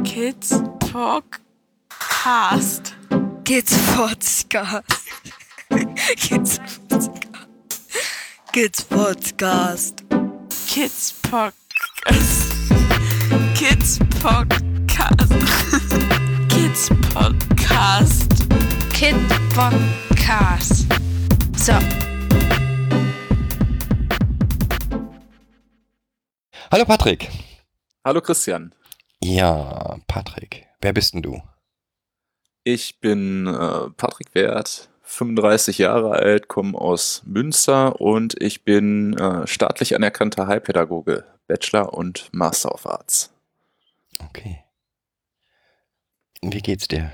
Kids Podcast. Kids Podcast. Kids Podcast. Kids Podcast. Kids Podcast. Kids Podcast. Kids Podcast. Kid Podcast. So. Hallo Patrick. Hallo Christian. Ja, Patrick. Wer bist denn du? Ich bin äh, Patrick Wert, 35 Jahre alt, komme aus Münster und ich bin äh, staatlich anerkannter Heilpädagoge, Bachelor und Master of Arts. Okay. Wie geht's dir?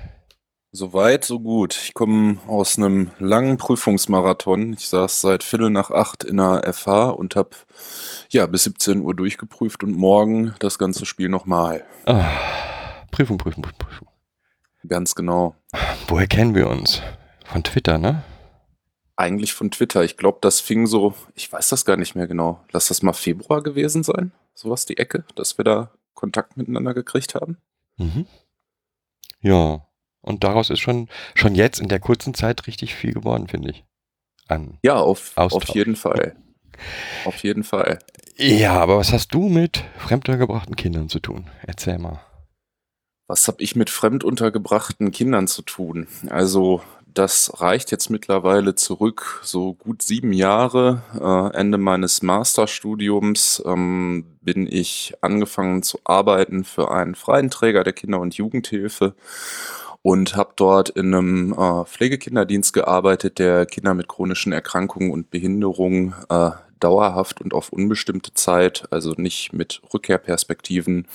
Soweit, so gut. Ich komme aus einem langen Prüfungsmarathon. Ich saß seit Viertel nach acht in der FH und habe ja bis 17 Uhr durchgeprüft und morgen das ganze Spiel nochmal. Ah, Prüfung, Prüfung, Prüfung, Prüfung. Ganz genau. Woher kennen wir uns? Von Twitter, ne? Eigentlich von Twitter. Ich glaube, das fing so, ich weiß das gar nicht mehr genau. Lass das mal Februar gewesen sein. Sowas die Ecke, dass wir da Kontakt miteinander gekriegt haben. Mhm. Ja. Und daraus ist schon, schon jetzt in der kurzen Zeit richtig viel geworden, finde ich. An. Ja, auf, Austausch. auf jeden Fall. Auf jeden Fall. Ja, aber was hast du mit fremdgebrachten Kindern zu tun? Erzähl mal. Was habe ich mit fremduntergebrachten Kindern zu tun? Also das reicht jetzt mittlerweile zurück, so gut sieben Jahre. Äh, Ende meines Masterstudiums ähm, bin ich angefangen zu arbeiten für einen freien Träger der Kinder- und Jugendhilfe und habe dort in einem äh, Pflegekinderdienst gearbeitet, der Kinder mit chronischen Erkrankungen und Behinderungen äh, dauerhaft und auf unbestimmte Zeit, also nicht mit Rückkehrperspektiven,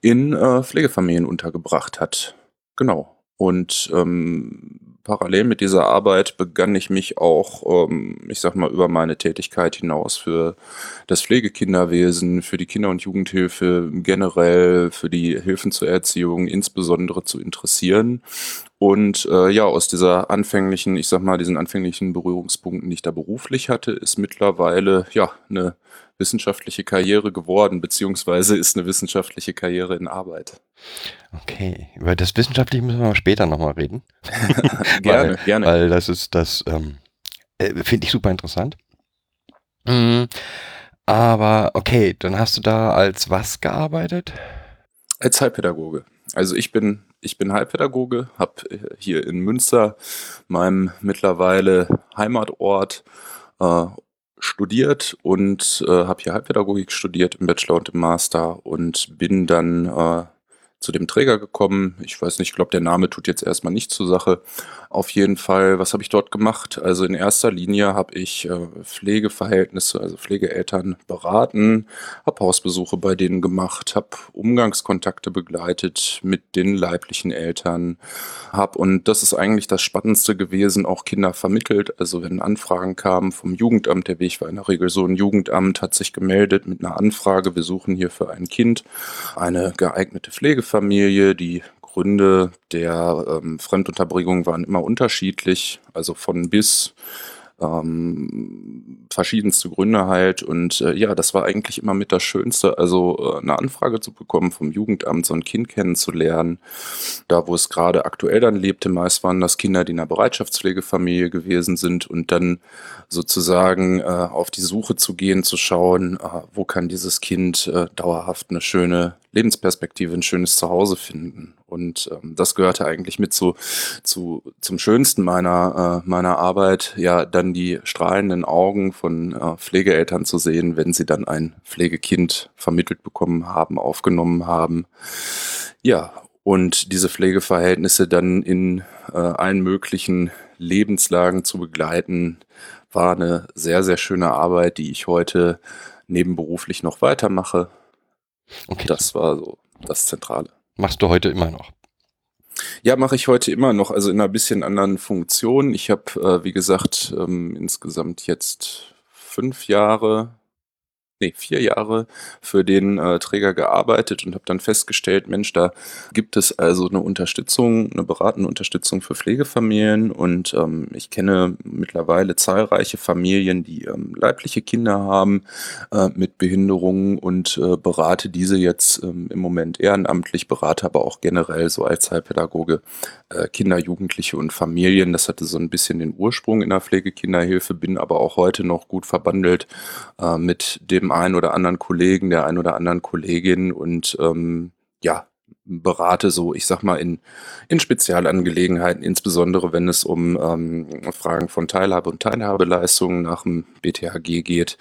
in äh, Pflegefamilien untergebracht hat. Genau. Und ähm, parallel mit dieser Arbeit begann ich mich auch, ähm, ich sag mal, über meine Tätigkeit hinaus für das Pflegekinderwesen, für die Kinder- und Jugendhilfe generell, für die Hilfen zur Erziehung insbesondere zu interessieren. Und äh, ja, aus dieser anfänglichen, ich sag mal, diesen anfänglichen Berührungspunkten, die ich da beruflich hatte, ist mittlerweile ja eine wissenschaftliche Karriere geworden, beziehungsweise ist eine wissenschaftliche Karriere in Arbeit. Okay, über das Wissenschaftliche müssen wir später nochmal reden. Gerne, weil, gerne. Weil das ist das, ähm, äh, finde ich super interessant. Mhm. Aber okay, dann hast du da als was gearbeitet? Als Heilpädagoge. Also ich bin, ich bin Heilpädagoge, habe hier in Münster, meinem mittlerweile Heimatort, äh, studiert und äh, habe hier Heilpädagogik studiert im Bachelor und im Master und bin dann äh, zu dem Träger gekommen. Ich weiß nicht, ich glaube, der Name tut jetzt erstmal nicht zur Sache. Auf jeden Fall, was habe ich dort gemacht? Also in erster Linie habe ich äh, Pflegeverhältnisse, also Pflegeeltern beraten, habe Hausbesuche bei denen gemacht, habe Umgangskontakte begleitet mit den leiblichen Eltern, habe, und das ist eigentlich das Spannendste gewesen, auch Kinder vermittelt. Also wenn Anfragen kamen vom Jugendamt, der Weg war in der Regel so, ein Jugendamt hat sich gemeldet mit einer Anfrage, wir suchen hier für ein Kind eine geeignete Pflegefamilie, die Gründe der ähm, Fremdunterbringung waren immer unterschiedlich, also von bis ähm, verschiedenste Gründe halt. Und äh, ja, das war eigentlich immer mit das Schönste, also äh, eine Anfrage zu bekommen vom Jugendamt, so ein Kind kennenzulernen. Da, wo es gerade aktuell dann lebte, meist waren das Kinder, die in einer Bereitschaftspflegefamilie gewesen sind und dann sozusagen äh, auf die Suche zu gehen, zu schauen, äh, wo kann dieses Kind äh, dauerhaft eine schöne Lebensperspektive, ein schönes Zuhause finden. Und ähm, das gehörte eigentlich mit zu, zu zum Schönsten meiner, äh, meiner Arbeit, ja, dann die strahlenden Augen von äh, Pflegeeltern zu sehen, wenn sie dann ein Pflegekind vermittelt bekommen haben, aufgenommen haben. Ja, und diese Pflegeverhältnisse dann in äh, allen möglichen Lebenslagen zu begleiten, war eine sehr, sehr schöne Arbeit, die ich heute nebenberuflich noch weitermache. Okay. Das war so das Zentrale. Machst du heute immer noch? Ja, mache ich heute immer noch, also in einer bisschen anderen Funktion. Ich habe, äh, wie gesagt, ähm, insgesamt jetzt fünf Jahre, nee, vier Jahre für den äh, Träger gearbeitet und habe dann festgestellt, Mensch, da gibt es also eine Unterstützung, eine beratende Unterstützung für Pflegefamilien und ähm, ich kenne mittlerweile zahlreiche Familien, die ähm, leibliche Kinder haben äh, mit Behinderungen und äh, berate diese jetzt ähm, im Moment ehrenamtlich, berate aber auch generell so als Heilpädagoge äh, Kinder, Jugendliche und Familien. Das hatte so ein bisschen den Ursprung in der Pflegekinderhilfe, bin aber auch heute noch gut verbandelt äh, mit dem einen oder anderen Kollegen, der einen oder anderen Kollegin und ähm, ja, berate so, ich sag mal, in, in Spezialangelegenheiten, insbesondere wenn es um ähm, Fragen von Teilhabe und Teilhabeleistungen nach dem BTHG geht.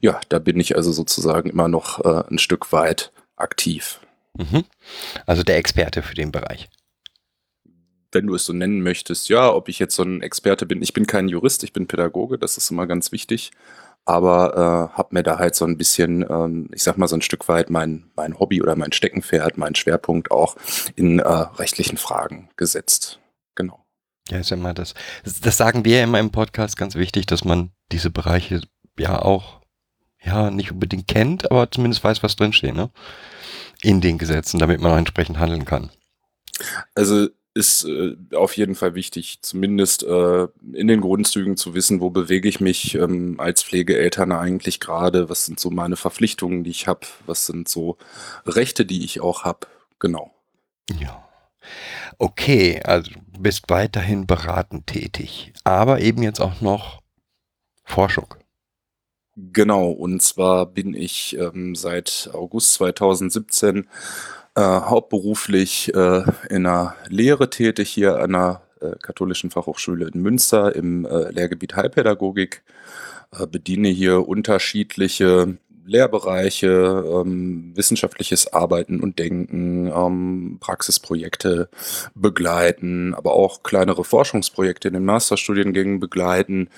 Ja, da bin ich also sozusagen immer noch äh, ein Stück weit aktiv. Mhm. Also der Experte für den Bereich. Wenn du es so nennen möchtest, ja, ob ich jetzt so ein Experte bin. Ich bin kein Jurist, ich bin Pädagoge, das ist immer ganz wichtig aber äh, habe mir da halt so ein bisschen, ähm, ich sag mal so ein Stück weit mein, mein Hobby oder mein Steckenpferd, mein Schwerpunkt auch in äh, rechtlichen Fragen gesetzt. Genau. Ja, ist ja immer das, das sagen wir ja immer im Podcast ganz wichtig, dass man diese Bereiche ja auch ja nicht unbedingt kennt, aber zumindest weiß, was drinsteht, ne? In den Gesetzen, damit man auch entsprechend handeln kann. Also ist äh, auf jeden Fall wichtig, zumindest äh, in den Grundzügen zu wissen, wo bewege ich mich ähm, als Pflegeeltern eigentlich gerade, was sind so meine Verpflichtungen, die ich habe, was sind so Rechte, die ich auch habe. Genau. Ja. Okay, also du bist weiterhin beratend tätig, aber eben jetzt auch noch Forschung. Genau, und zwar bin ich ähm, seit August 2017 äh, hauptberuflich äh, in einer Lehre tätig hier an der äh, Katholischen Fachhochschule in Münster im äh, Lehrgebiet Heilpädagogik. Äh, bediene hier unterschiedliche Lehrbereiche, ähm, wissenschaftliches Arbeiten und Denken, ähm, Praxisprojekte begleiten, aber auch kleinere Forschungsprojekte in den Masterstudiengängen begleiten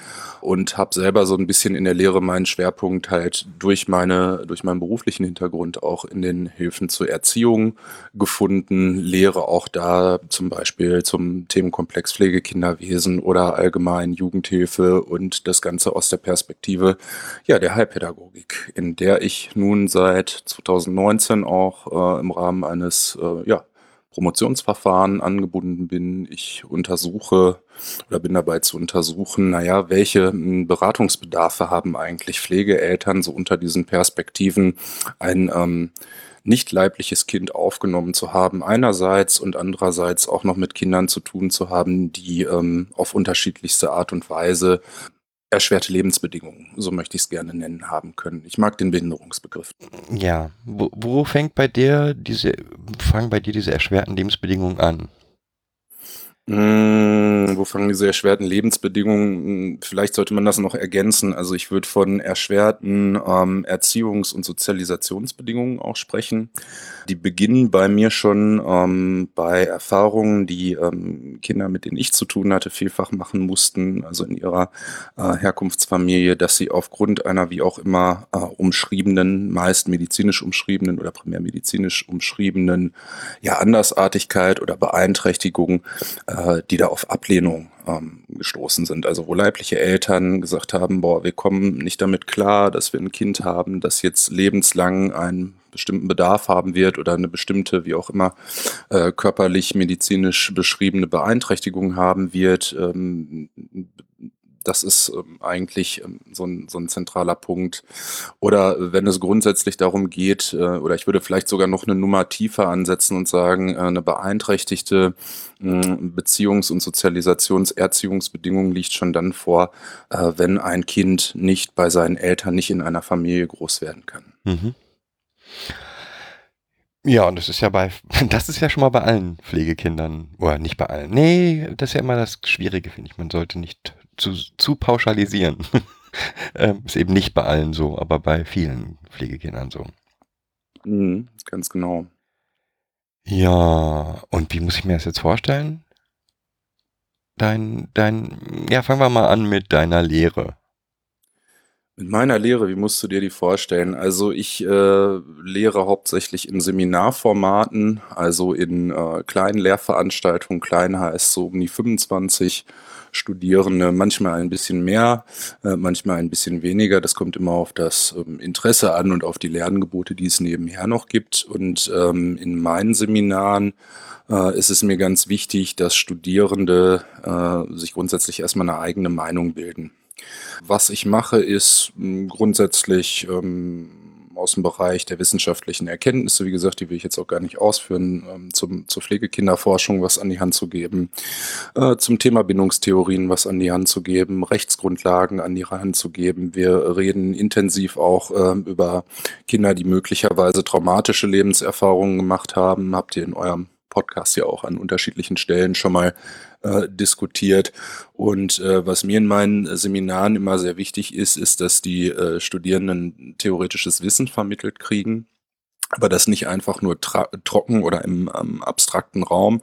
und habe selber so ein bisschen in der Lehre meinen Schwerpunkt halt durch meine durch meinen beruflichen Hintergrund auch in den Hilfen zur Erziehung gefunden, lehre auch da zum Beispiel zum Themenkomplex Pflegekinderwesen oder allgemein Jugendhilfe und das Ganze aus der Perspektive ja der Heilpädagogik in der ich nun seit 2019 auch äh, im Rahmen eines äh, ja, Promotionsverfahren angebunden bin. Ich untersuche oder bin dabei zu untersuchen, naja, welche hm, Beratungsbedarfe haben eigentlich Pflegeeltern so unter diesen Perspektiven ein ähm, nicht leibliches Kind aufgenommen zu haben, einerseits und andererseits auch noch mit Kindern zu tun zu haben, die ähm, auf unterschiedlichste Art und Weise erschwerte Lebensbedingungen, so möchte ich es gerne nennen, haben können. Ich mag den Behinderungsbegriff. Ja, wo, wo fängt bei dir diese, fangen bei dir diese erschwerten Lebensbedingungen an? Hm, wo fangen diese erschwerten Lebensbedingungen? Hm, vielleicht sollte man das noch ergänzen. Also ich würde von erschwerten ähm, Erziehungs- und Sozialisationsbedingungen auch sprechen. Die beginnen bei mir schon ähm, bei Erfahrungen, die ähm, Kinder, mit denen ich zu tun hatte, vielfach machen mussten, also in ihrer äh, Herkunftsfamilie, dass sie aufgrund einer wie auch immer äh, umschriebenen, meist medizinisch umschriebenen oder primär medizinisch umschriebenen ja, Andersartigkeit oder Beeinträchtigung, äh, die da auf Ablehnung ähm, gestoßen sind. Also wo leibliche Eltern gesagt haben, boah, wir kommen nicht damit klar, dass wir ein Kind haben, das jetzt lebenslang einen bestimmten Bedarf haben wird oder eine bestimmte, wie auch immer, äh, körperlich, medizinisch beschriebene Beeinträchtigung haben wird. Ähm, das ist ähm, eigentlich ähm, so, ein, so ein zentraler Punkt. Oder wenn es grundsätzlich darum geht, äh, oder ich würde vielleicht sogar noch eine Nummer tiefer ansetzen und sagen, äh, eine beeinträchtigte äh, Beziehungs- und Sozialisationserziehungsbedingung liegt schon dann vor, äh, wenn ein Kind nicht bei seinen Eltern, nicht in einer Familie groß werden kann. Mhm. Ja, und das ist ja bei, das ist ja schon mal bei allen Pflegekindern, oder nicht bei allen. Nee, das ist ja immer das Schwierige, finde ich. Man sollte nicht zu, zu pauschalisieren. ähm, ist eben nicht bei allen so, aber bei vielen Pflegekindern so. Mhm, ganz genau. Ja, und wie muss ich mir das jetzt vorstellen? Dein, dein, ja, fangen wir mal an mit deiner Lehre. Mit meiner Lehre, wie musst du dir die vorstellen? Also ich äh, lehre hauptsächlich in Seminarformaten, also in äh, kleinen Lehrveranstaltungen, klein heißt so um die 25 Studierende, manchmal ein bisschen mehr, äh, manchmal ein bisschen weniger. Das kommt immer auf das ähm, Interesse an und auf die Lernangebote, die es nebenher noch gibt. Und ähm, in meinen Seminaren äh, ist es mir ganz wichtig, dass Studierende äh, sich grundsätzlich erstmal eine eigene Meinung bilden. Was ich mache, ist mh, grundsätzlich ähm, aus dem Bereich der wissenschaftlichen Erkenntnisse, wie gesagt, die will ich jetzt auch gar nicht ausführen, ähm, zum, zur Pflegekinderforschung was an die Hand zu geben, äh, zum Thema Bindungstheorien was an die Hand zu geben, Rechtsgrundlagen an die Hand zu geben. Wir reden intensiv auch äh, über Kinder, die möglicherweise traumatische Lebenserfahrungen gemacht haben. Habt ihr in eurem Podcast ja auch an unterschiedlichen Stellen schon mal äh, diskutiert. Und äh, was mir in meinen Seminaren immer sehr wichtig ist, ist, dass die äh, Studierenden theoretisches Wissen vermittelt kriegen aber das nicht einfach nur trocken oder im ähm, abstrakten Raum,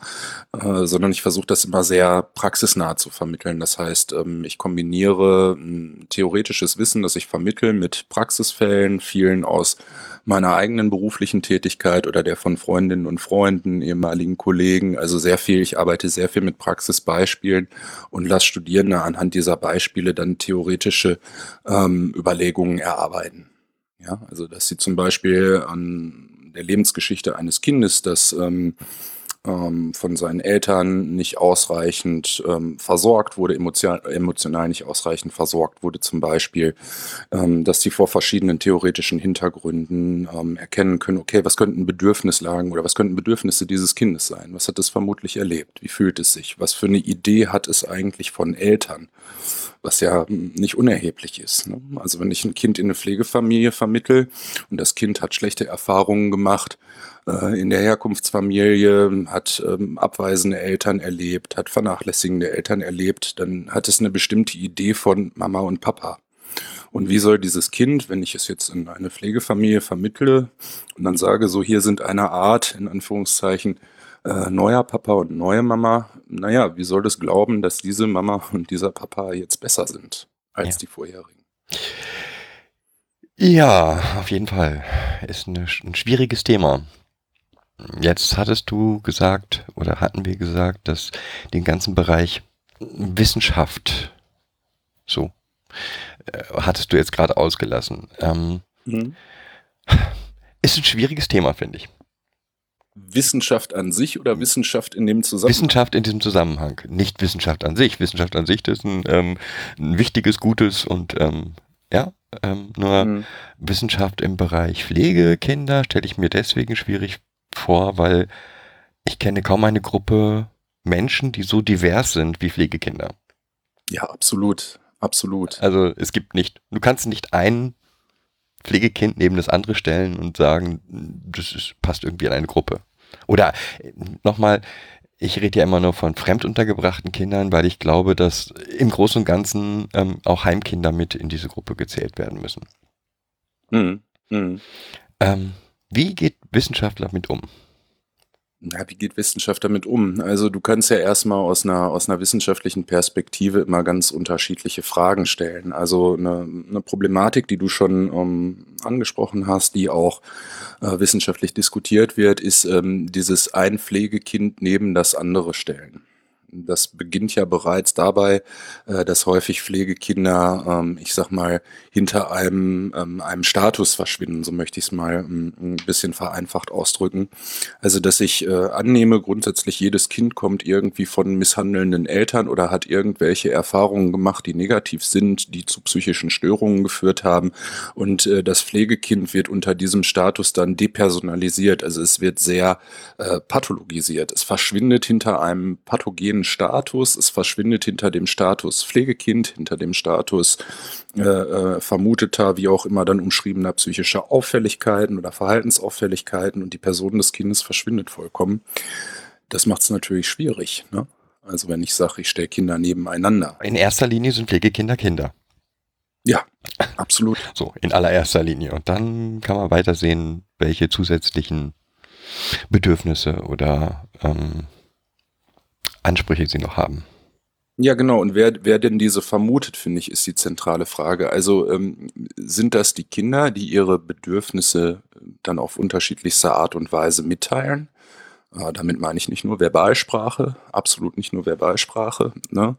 äh, sondern ich versuche das immer sehr praxisnah zu vermitteln. Das heißt, ähm, ich kombiniere ein theoretisches Wissen, das ich vermittle, mit Praxisfällen, vielen aus meiner eigenen beruflichen Tätigkeit oder der von Freundinnen und Freunden, ehemaligen Kollegen. Also sehr viel, ich arbeite sehr viel mit Praxisbeispielen und lasse Studierende anhand dieser Beispiele dann theoretische ähm, Überlegungen erarbeiten. Ja, also dass sie zum Beispiel an der Lebensgeschichte eines Kindes, das ähm, ähm, von seinen Eltern nicht ausreichend ähm, versorgt wurde, emotional, emotional nicht ausreichend versorgt wurde zum Beispiel, ähm, dass sie vor verschiedenen theoretischen Hintergründen ähm, erkennen können, okay, was könnten Bedürfnislagen oder was könnten Bedürfnisse dieses Kindes sein? Was hat es vermutlich erlebt? Wie fühlt es sich? Was für eine Idee hat es eigentlich von Eltern? Was ja nicht unerheblich ist. Ne? Also wenn ich ein Kind in eine Pflegefamilie vermittel und das Kind hat schlechte Erfahrungen gemacht, äh, in der Herkunftsfamilie, hat ähm, abweisende Eltern erlebt, hat vernachlässigende Eltern erlebt, dann hat es eine bestimmte Idee von Mama und Papa. Und wie soll dieses Kind, wenn ich es jetzt in eine Pflegefamilie vermittle und dann sage, so hier sind eine Art, in Anführungszeichen, äh, neuer Papa und neue Mama, naja, wie soll das glauben, dass diese Mama und dieser Papa jetzt besser sind als ja. die vorherigen? Ja, auf jeden Fall. Ist eine, ein schwieriges Thema. Jetzt hattest du gesagt oder hatten wir gesagt, dass den ganzen Bereich Wissenschaft so äh, hattest du jetzt gerade ausgelassen. Ähm, mhm. Ist ein schwieriges Thema, finde ich. Wissenschaft an sich oder Wissenschaft in dem Zusammenhang? Wissenschaft in diesem Zusammenhang, nicht Wissenschaft an sich. Wissenschaft an sich ist ein, ähm, ein wichtiges, gutes und ähm, ja, ähm, nur mhm. Wissenschaft im Bereich Pflegekinder stelle ich mir deswegen schwierig vor, weil ich kenne kaum eine Gruppe Menschen, die so divers sind wie Pflegekinder. Ja, absolut, absolut. Also es gibt nicht, du kannst nicht ein Pflegekind neben das andere stellen und sagen, das ist, passt irgendwie in eine Gruppe. Oder nochmal, ich rede ja immer nur von fremduntergebrachten Kindern, weil ich glaube, dass im Großen und Ganzen ähm, auch Heimkinder mit in diese Gruppe gezählt werden müssen. Mhm. Mhm. Ähm, wie geht Wissenschaftler damit um? Ja, wie geht Wissenschaft damit um? Also du kannst ja erstmal aus einer, aus einer wissenschaftlichen Perspektive immer ganz unterschiedliche Fragen stellen. Also eine, eine Problematik, die du schon ähm, angesprochen hast, die auch äh, wissenschaftlich diskutiert wird, ist ähm, dieses ein Pflegekind neben das andere stellen. Das beginnt ja bereits dabei, äh, dass häufig Pflegekinder, ähm, ich sag mal, hinter einem, ähm, einem Status verschwinden, so möchte ich es mal ähm, ein bisschen vereinfacht ausdrücken. Also, dass ich äh, annehme, grundsätzlich jedes Kind kommt irgendwie von misshandelnden Eltern oder hat irgendwelche Erfahrungen gemacht, die negativ sind, die zu psychischen Störungen geführt haben. Und äh, das Pflegekind wird unter diesem Status dann depersonalisiert. Also es wird sehr pathologisiert. Es verschwindet hinter einem pathogenen Status. Es verschwindet hinter dem Status Pflegekind, hinter dem Status äh, äh, vermuteter, wie auch immer dann umschriebener psychischer Auffälligkeiten oder Verhaltensauffälligkeiten und die Person des Kindes verschwindet vollkommen. Das macht es natürlich schwierig. Ne? Also wenn ich sage, ich stelle Kinder nebeneinander. In erster Linie sind Pflegekinder Kinder. Ja, absolut. So, in allererster Linie. Und dann kann man weitersehen, welche zusätzlichen Bedürfnisse oder ähm, Ansprüche sie noch haben. Ja, genau. Und wer, wer denn diese vermutet, finde ich, ist die zentrale Frage. Also ähm, sind das die Kinder, die ihre Bedürfnisse dann auf unterschiedlichste Art und Weise mitteilen? Äh, damit meine ich nicht nur Verbalsprache, absolut nicht nur Verbalsprache. Ne?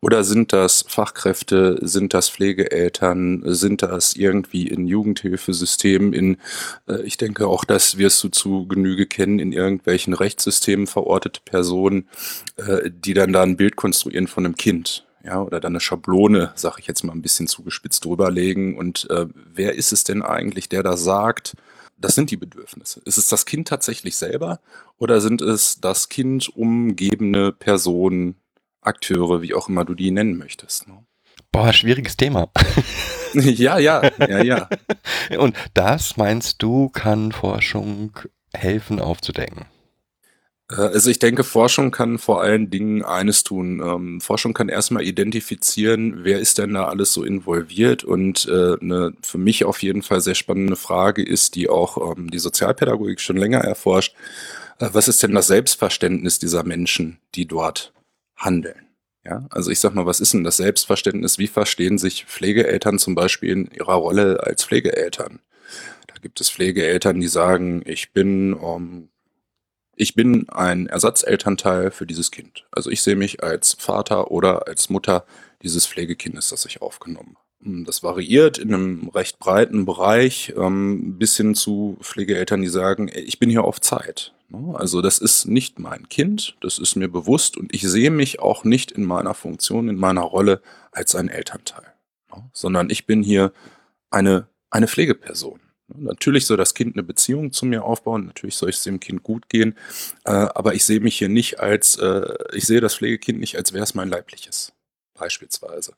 Oder sind das Fachkräfte, sind das Pflegeeltern, sind das irgendwie in Jugendhilfesystemen, in, äh, ich denke auch, das wirst du zu Genüge kennen, in irgendwelchen Rechtssystemen verortete Personen, äh, die dann da ein Bild konstruieren von einem Kind. Ja, oder dann eine Schablone, sag ich jetzt mal ein bisschen zugespitzt drüberlegen. Und äh, wer ist es denn eigentlich, der da sagt, das sind die Bedürfnisse. Ist es das Kind tatsächlich selber oder sind es das Kind umgebende Personen, Akteure, wie auch immer du die nennen möchtest? Ne? Boah, schwieriges Thema. ja, ja, ja, ja. Und das meinst du, kann Forschung helfen aufzudecken? Äh, also ich denke, Forschung kann vor allen Dingen eines tun. Ähm, Forschung kann erstmal identifizieren, wer ist denn da alles so involviert und äh, eine für mich auf jeden Fall sehr spannende Frage ist, die auch ähm, die Sozialpädagogik schon länger erforscht. Äh, was ist denn das Selbstverständnis dieser Menschen, die dort handeln? Ja, also ich sag mal, was ist denn das Selbstverständnis? Wie verstehen sich Pflegeeltern zum Beispiel in ihrer Rolle als Pflegeeltern? Da gibt es Pflegeeltern, die sagen, ich bin ähm, ich bin ein Ersatzelternteil für dieses Kind. Also ich sehe mich als Vater oder als Mutter dieses Pflegekindes, das ich aufgenommen habe. Hm, das variiert in einem recht breiten Bereich ähm, bis hin zu Pflegeeltern, die sagen, ich bin hier auf Zeit. Ne? Also das ist nicht mein Kind, das ist mir bewusst und ich sehe mich auch nicht in meiner Funktion, in meiner Rolle als ein Elternteil, ne? sondern ich bin hier eine, eine Pflegeperson. Natürlich soll das Kind eine Beziehung zu mir aufbauen, natürlich soll es dem Kind gut gehen, äh, aber ich sehe mich hier nicht als, äh, ich sehe das Pflegekind nicht, als wäre es mein leibliches, beispielsweise.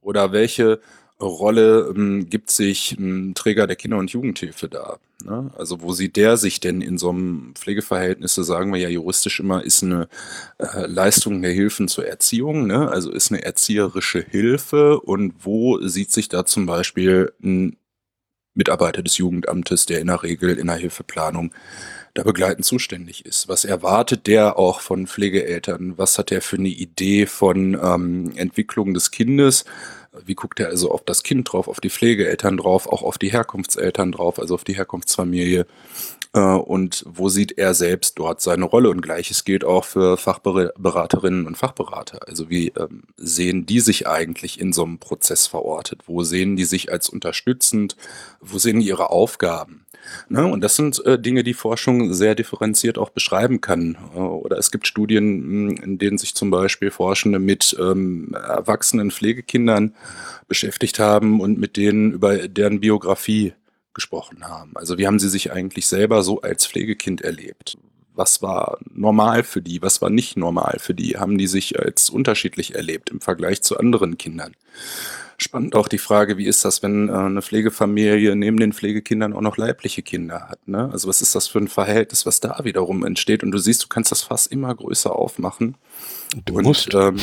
Oder welche Rolle ähm, gibt sich ein Träger der Kinder- und Jugendhilfe da? Ne? Also wo sieht der sich denn in so einem Pflegeverhältnis, sagen wir ja juristisch immer, ist eine äh, Leistung der Hilfen zur Erziehung, ne? also ist eine erzieherische Hilfe und wo sieht sich da zum Beispiel ein Mitarbeiter des Jugendamtes, der in der Regel in der Hilfeplanung da begleitend zuständig ist. Was erwartet der auch von Pflegeeltern? Was hat er für eine Idee von ähm, Entwicklung des Kindes? Wie guckt er also auf das Kind drauf, auf die Pflegeeltern drauf, auch auf die Herkunftseltern drauf, also auf die Herkunftsfamilie? Äh, und wo sieht er selbst dort seine Rolle? Und gleiches gilt auch für Fachberaterinnen und Fachberater. Also wie ähm, sehen die sich eigentlich in so einem Prozess verortet? Wo sehen die sich als unterstützend? Wo sehen die ihre Aufgaben? Ne? Und das sind äh, Dinge, die Forschung sehr differenziert auch beschreiben kann. Äh, oder es gibt Studien, hm, in denen sich zum Beispiel Forschende mit ähm, erwachsenen Pflegekindern beschäftigt haben und mit denen über deren Biografie gesprochen haben. Also wie haben sie sich eigentlich selber so als Pflegekind erlebt? Was war normal für die? Was war nicht normal für die? Haben die sich als unterschiedlich erlebt im Vergleich zu anderen Kindern? Spannend auch die Frage, wie ist das, wenn äh, eine Pflegefamilie neben den Pflegekindern auch noch leibliche Kinder hat? Ne? Also was ist das für ein Verhältnis, was da wiederum entsteht? Und du siehst, du kannst das Fass immer größer aufmachen. Du und, musst. Ähm,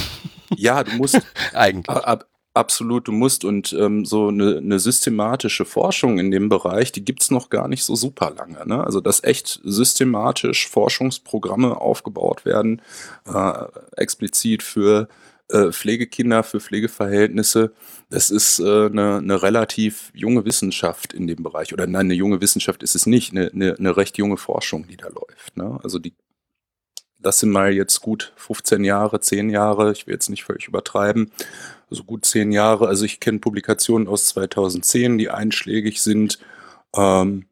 ja, du musst. Eigentlich. Ab, Absolut, du musst und ähm, so eine, eine systematische Forschung in dem Bereich, die gibt's noch gar nicht so super lange. Ne? Also dass echt systematisch Forschungsprogramme aufgebaut werden, äh, explizit für äh, Pflegekinder, für Pflegeverhältnisse, das ist äh, eine, eine relativ junge Wissenschaft in dem Bereich. Oder nein, eine junge Wissenschaft ist es nicht, eine, eine, eine recht junge Forschung, die da läuft. Ne? Also die das sind mal jetzt gut 15 Jahre, 10 Jahre, ich will jetzt nicht völlig übertreiben, so gut zehn Jahre. Also ich kenne Publikationen aus 2010, die einschlägig sind. Ähm,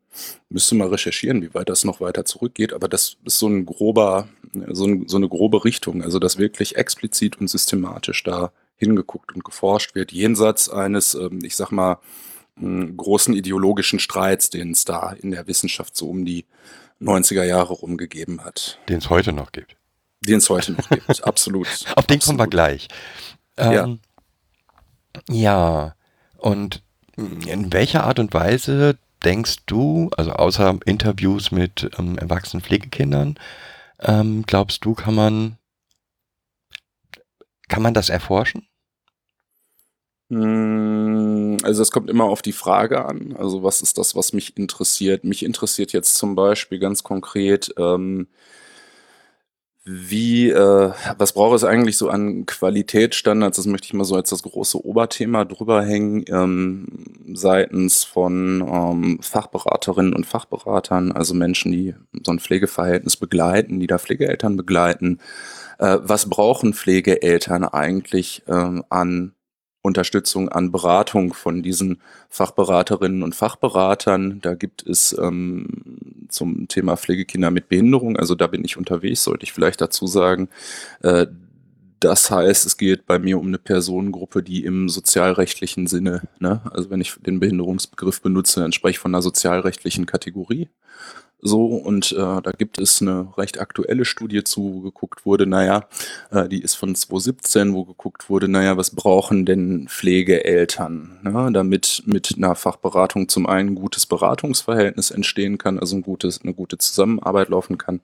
müsste mal recherchieren, wie weit das noch weiter zurückgeht, aber das ist so ein grober, so, ein, so eine grobe Richtung, also dass wirklich explizit und systematisch da hingeguckt und geforscht wird, jenseits eines, ähm, ich sag mal, großen ideologischen Streits, den es da in der Wissenschaft so um die 90er Jahre rumgegeben hat. Den es heute noch gibt. Den es heute noch gibt, absolut. Auf den kommen wir gleich. Ähm, ja. Ja, und in welcher Art und Weise denkst du, also außer Interviews mit ähm, erwachsenen Pflegekindern, ähm, glaubst du, kann man, kann man das erforschen? Hm, also es kommt immer auf die Frage an. Also was ist das, was mich interessiert? Mich interessiert jetzt zum Beispiel ganz konkret, ähm, Wie, äh, was braucht es eigentlich so an Qualitätsstandards? Das möchte ich mal so als das große Oberthema drüber hängen, ähm, seitens von ähm, Fachberaterinnen und Fachberatern, also Menschen, die so ein Pflegeverhältnis begleiten, die da Pflegeeltern begleiten. Äh, was brauchen Pflegeeltern eigentlich ähm, an Unterstützung an Beratung von diesen Fachberaterinnen und Fachberatern. Da gibt es ähm, zum Thema Pflegekinder mit Behinderung, also da bin ich unterwegs, sollte ich vielleicht dazu sagen. Äh, das heißt, es geht bei mir um eine Personengruppe, die im sozialrechtlichen Sinne, ne, also wenn ich den Behinderungsbegriff benutze, dann spreche ich von einer sozialrechtlichen Kategorie. So, und äh, da gibt es eine recht aktuelle Studie zu, wo geguckt wurde, naja, äh, die ist von 2017, wo geguckt wurde, naja, was brauchen denn Pflegeeltern, ne, damit mit einer Fachberatung zum einen ein gutes Beratungsverhältnis entstehen kann, also ein gutes, eine gute Zusammenarbeit laufen kann.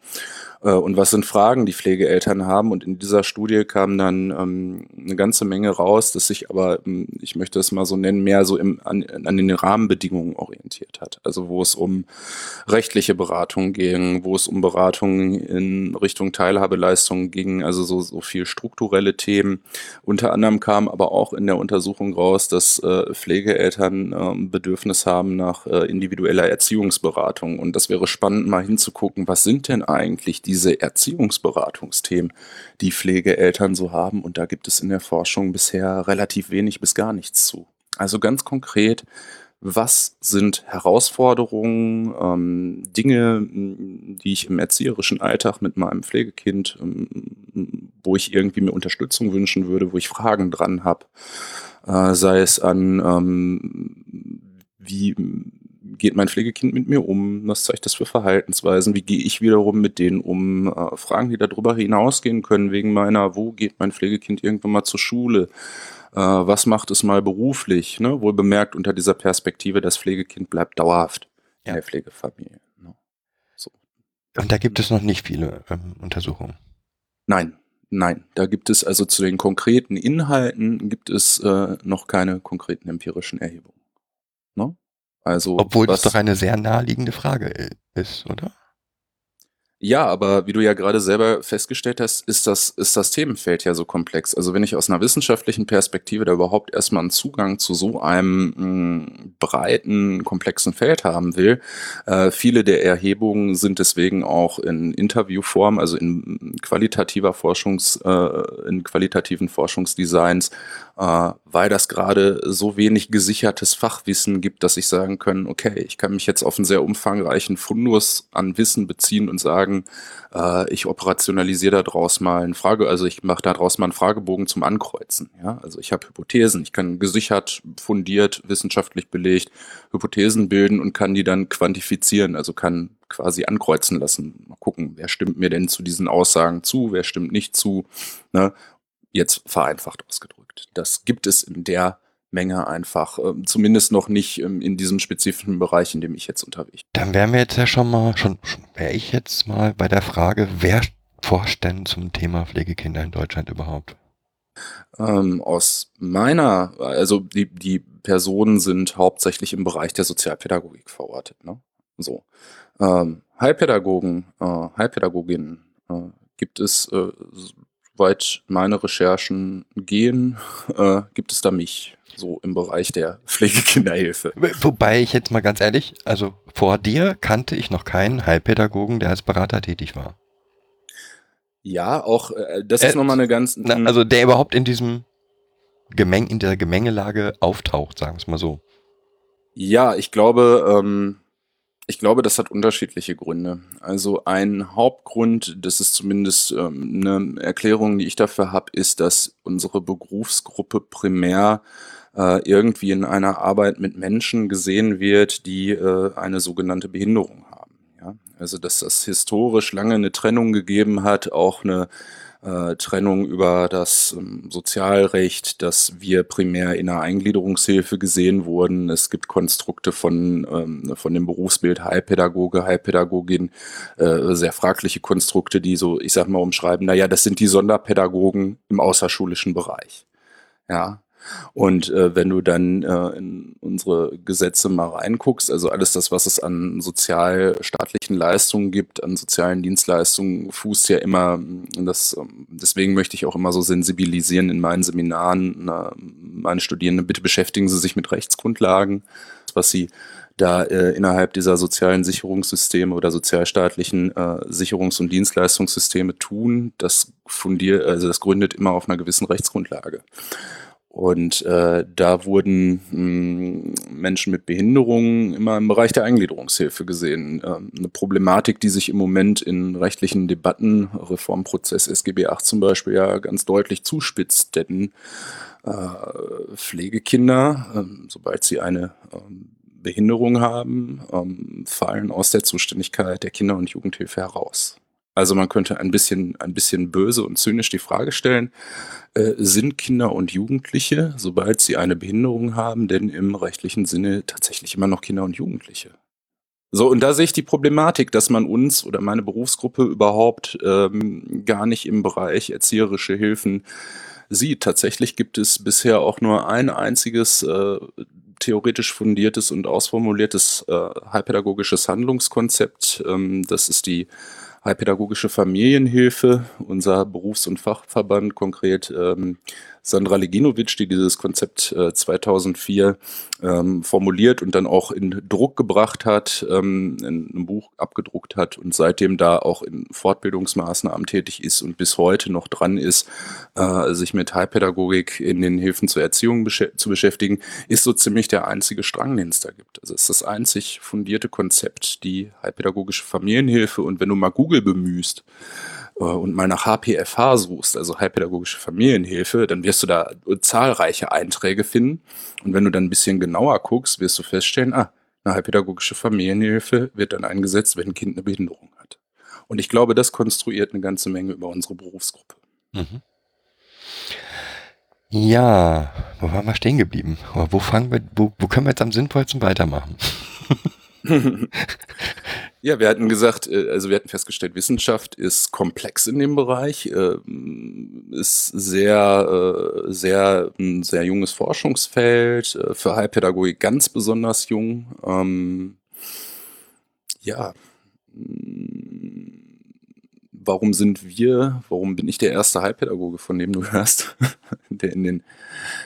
Äh, und was sind Fragen, die Pflegeeltern haben? Und in dieser Studie kam dann ähm, eine ganze Menge raus, dass sich aber, ähm, ich möchte es mal so nennen, mehr so im, an, an den Rahmenbedingungen orientiert hat. Also wo es um rechtliche Beratung ging, wo es um Beratung in Richtung Teilhabeleistung ging, also so, so viel strukturelle Themen. Unter anderem kam aber auch in der Untersuchung raus, dass äh, Pflegeeltern äh, Bedürfnis haben nach äh, individueller Erziehungsberatung. Und das wäre spannend, mal hinzugucken, was sind denn eigentlich diese Erziehungsberatungsthemen, die Pflegeeltern so haben. Und da gibt es in der Forschung bisher relativ wenig bis gar nichts zu. Also ganz konkret, was sind Herausforderungen, ähm, Dinge, die ich im erzieherischen Alltag mit meinem Pflegekind, ähm, wo ich irgendwie mir Unterstützung wünschen würde, wo ich Fragen dran habe, äh, sei es an, ähm, wie geht mein Pflegekind mit mir um, was zeigt das für Verhaltensweisen, wie gehe ich wiederum mit denen um, äh, Fragen, die darüber hinausgehen können, wegen meiner, wo geht mein Pflegekind irgendwann mal zur Schule, äh, was macht es mal beruflich, ne? wohl bemerkt unter dieser Perspektive, das Pflegekind bleibt dauerhaft ja. in der Pflegefamilie. Ne? So. Und da gibt es noch nicht viele ähm, Untersuchungen. Nein, nein. Da gibt es also zu den konkreten Inhalten gibt es äh, noch keine konkreten empirischen Erhebungen. Ne? Also, Obwohl das doch eine sehr naheliegende Frage ist, oder? Ja, aber wie du ja gerade selber festgestellt hast, ist das, ist das Themenfeld ja so komplex. Also wenn ich aus einer wissenschaftlichen Perspektive da überhaupt erstmal einen Zugang zu so einem mh, mm, breiten, komplexen Feld haben will, äh, viele der Erhebungen sind deswegen auch in Interviewform, also in qualitativer Forschungs, äh, in qualitativen Forschungsdesigns äh, weil das gerade so wenig gesichertes Fachwissen gibt, dass ich sagen kann, okay, ich kann mich jetzt auf einen sehr umfangreichen Fundus an Wissen beziehen und sagen, äh, ich operationalisiere daraus mal eine Frage, also ich mache daraus mal einen Fragebogen zum Ankreuzen. Ja? Also ich habe Hypothesen, ich kann gesichert, fundiert, wissenschaftlich belegt Hypothesen bilden und kann die dann quantifizieren, also kann quasi ankreuzen lassen. Mal gucken, wer stimmt mir denn zu diesen Aussagen zu, wer stimmt nicht zu. Ne? Jetzt vereinfacht ausgedrückt. Das gibt es in der Menge einfach, äh, zumindest noch nicht ähm, in diesem spezifischen Bereich, in dem ich jetzt unterwegs bin. Dann wären wir jetzt ja schon mal, schon, schon wäre ich jetzt mal bei der Frage, wer forscht denn zum Thema Pflegekinder in Deutschland überhaupt? Ähm, aus meiner, also die, die Personen sind hauptsächlich im Bereich der Sozialpädagogik verortet. Ne? So. Ähm, Heilpädagogen, äh, Heilpädagoginnen äh, gibt es äh, soweit meine Recherchen gehen, äh, gibt es da mich so im Bereich der Pflegekinderhilfe. Wobei ich jetzt mal ganz ehrlich, also vor dir kannte ich noch keinen Heilpädagogen, der als Berater tätig war. Ja, auch äh, das ist äh, nochmal eine ganz. Na, also der überhaupt in diesem Gemeng, in der Gemengelage auftaucht, sagen wir es mal so. Ja, ich glaube, ähm, ich glaube, das hat unterschiedliche Gründe. Also ein Hauptgrund, das ist zumindest ähm, eine Erklärung, die ich dafür habe, ist, dass unsere Berufsgruppe primär äh, irgendwie in einer Arbeit mit Menschen gesehen wird, die äh, eine sogenannte Behinderung haben. Ja? Also dass das historisch lange eine Trennung gegeben hat, auch eine äh, Trennung über das ähm, Sozialrecht, dass wir primär in der Eingliederungshilfe gesehen wurden. Es gibt Konstrukte von, ähm, von dem Berufsbild Heilpädagoge, Heilpädagogin, äh, sehr fragliche Konstrukte, die so, ich sag mal, umschreiben, naja, das sind die Sonderpädagogen im außerschulischen Bereich. Ja. Und äh, wenn du dann äh, in unsere Gesetze mal reinguckst, also alles das, was es an sozialstaatlichen Leistungen gibt, an sozialen Dienstleistungen, fußt ja immer, das, ähm, deswegen möchte ich auch immer so sensibilisieren in meinen Seminaren, na, meine Studierenden, bitte beschäftigen Sie sich mit Rechtsgrundlagen, was sie da äh, innerhalb dieser sozialen Sicherungssysteme oder sozialstaatlichen äh, Sicherungs- und Dienstleistungssysteme tun, das fundiert, also das gründet immer auf einer gewissen Rechtsgrundlage. Und äh, da wurden mh, hm, Menschen mit Behinderungen immer im Bereich der Eingliederungshilfe gesehen. Ähm, eine Problematik, die sich im Moment in rechtlichen Debatten, Reformprozess SGB VIII zum Beispiel, ja ganz deutlich zuspitzt. Denn äh, Pflegekinder, äh, sobald sie eine ähm, Behinderung haben, ähm, fallen aus der Zuständigkeit der Kinder- und Jugendhilfe heraus. Also man könnte ein bisschen, ein bisschen böse und zynisch die Frage stellen, äh, sind Kinder und Jugendliche, sobald sie eine Behinderung haben, denn im rechtlichen Sinne tatsächlich immer noch Kinder und Jugendliche? So, und da sehe ich die Problematik, dass man uns oder meine Berufsgruppe überhaupt ähm, gar nicht im Bereich erzieherische Hilfen sieht. Tatsächlich gibt es bisher auch nur ein einziges äh, theoretisch fundiertes und ausformuliertes äh, heilpädagogisches Handlungskonzept. Ähm, das ist die Heilpädagogische Familienhilfe, unser Berufs- und Fachverband konkret ähm, Sandra Leginovic, die dieses Konzept äh, 2004 ähm, formuliert und dann auch in Druck gebracht hat, ähm, in einem Buch abgedruckt hat und seitdem da auch in Fortbildungsmaßnahmen tätig ist und bis heute noch dran ist, äh, sich mit Heilpädagogik in den Hilfen zur Erziehung besch zu beschäftigen, ist so ziemlich der einzige Strang, den es da gibt. Also es ist das einzig fundierte Konzept, die Heilpädagogische Familienhilfe und wenn du mal Google bemühst, und mal nach HPFH suchst, also Heilpädagogische Familienhilfe, dann wirst du da zahlreiche Einträge finden. Und wenn du dann ein bisschen genauer guckst, wirst du feststellen, ah, eine heilpädagogische Familienhilfe wird dann eingesetzt, wenn ein Kind eine Behinderung hat. Und ich glaube, das konstruiert eine ganze Menge über unsere Berufsgruppe. Mhm. Ja, wo waren wir stehen geblieben? Wo fangen wir, wo, wo können wir jetzt am sinnvollsten weitermachen? Ja, wir hatten gesagt, äh, also wir hatten festgestellt, Wissenschaft ist komplex in dem Bereich, ähm, ist sehr, äh, sehr, ein sehr junges Forschungsfeld, äh, für Heilpädagogik ganz besonders jung. Ähm, ja, warum sind wir, warum bin ich der erste Heilpädagoge, von dem du hörst, der in den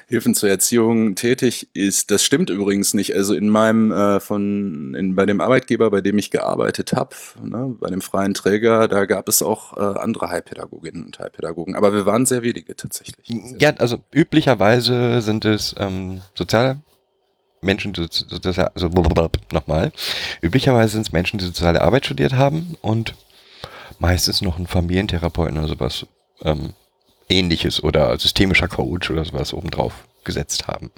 Hilfen zur Erziehung tätig ist? Das stimmt übrigens nicht. Also in meinem, äh, von, in, bei dem Arbeitgeber, bei dem ich gearbeitet habe, ne, bei dem freien Träger, da gab es auch äh, andere Heilpädagoginnen und Heilpädagogen. Aber wir waren sehr wenige tatsächlich. Ja, also üblicherweise sind es ähm, soziale Menschen, die also nochmal, üblicherweise sind es Menschen, die soziale Arbeit studiert haben und meistens noch einen Familientherapeuten oder sowas ähm, ähnliches oder systemischer Coach oder sowas obendrauf gesetzt haben.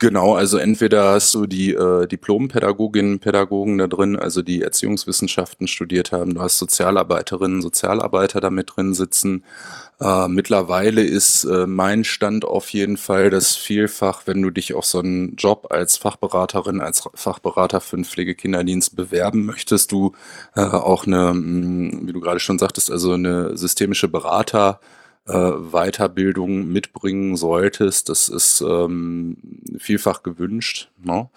Genau, also entweder hast du die äh, Diplompädagoginnen, Pädagogen da drin, also die Erziehungswissenschaften studiert haben, du hast Sozialarbeiterinnen, Sozialarbeiter da mit drin sitzen. Äh, mittlerweile ist äh, mein Stand auf jeden Fall, dass vielfach, wenn du dich auf so einen Job als Fachberaterin, als Fachberater für einen Pflegekinderdienst bewerben möchtest, du äh, auch eine, hm, wie du gerade schon sagtest, also eine systemische Berater äh, Weiterbildung mitbringen solltest. Das ist ähm, vielfach gewünscht. Ne?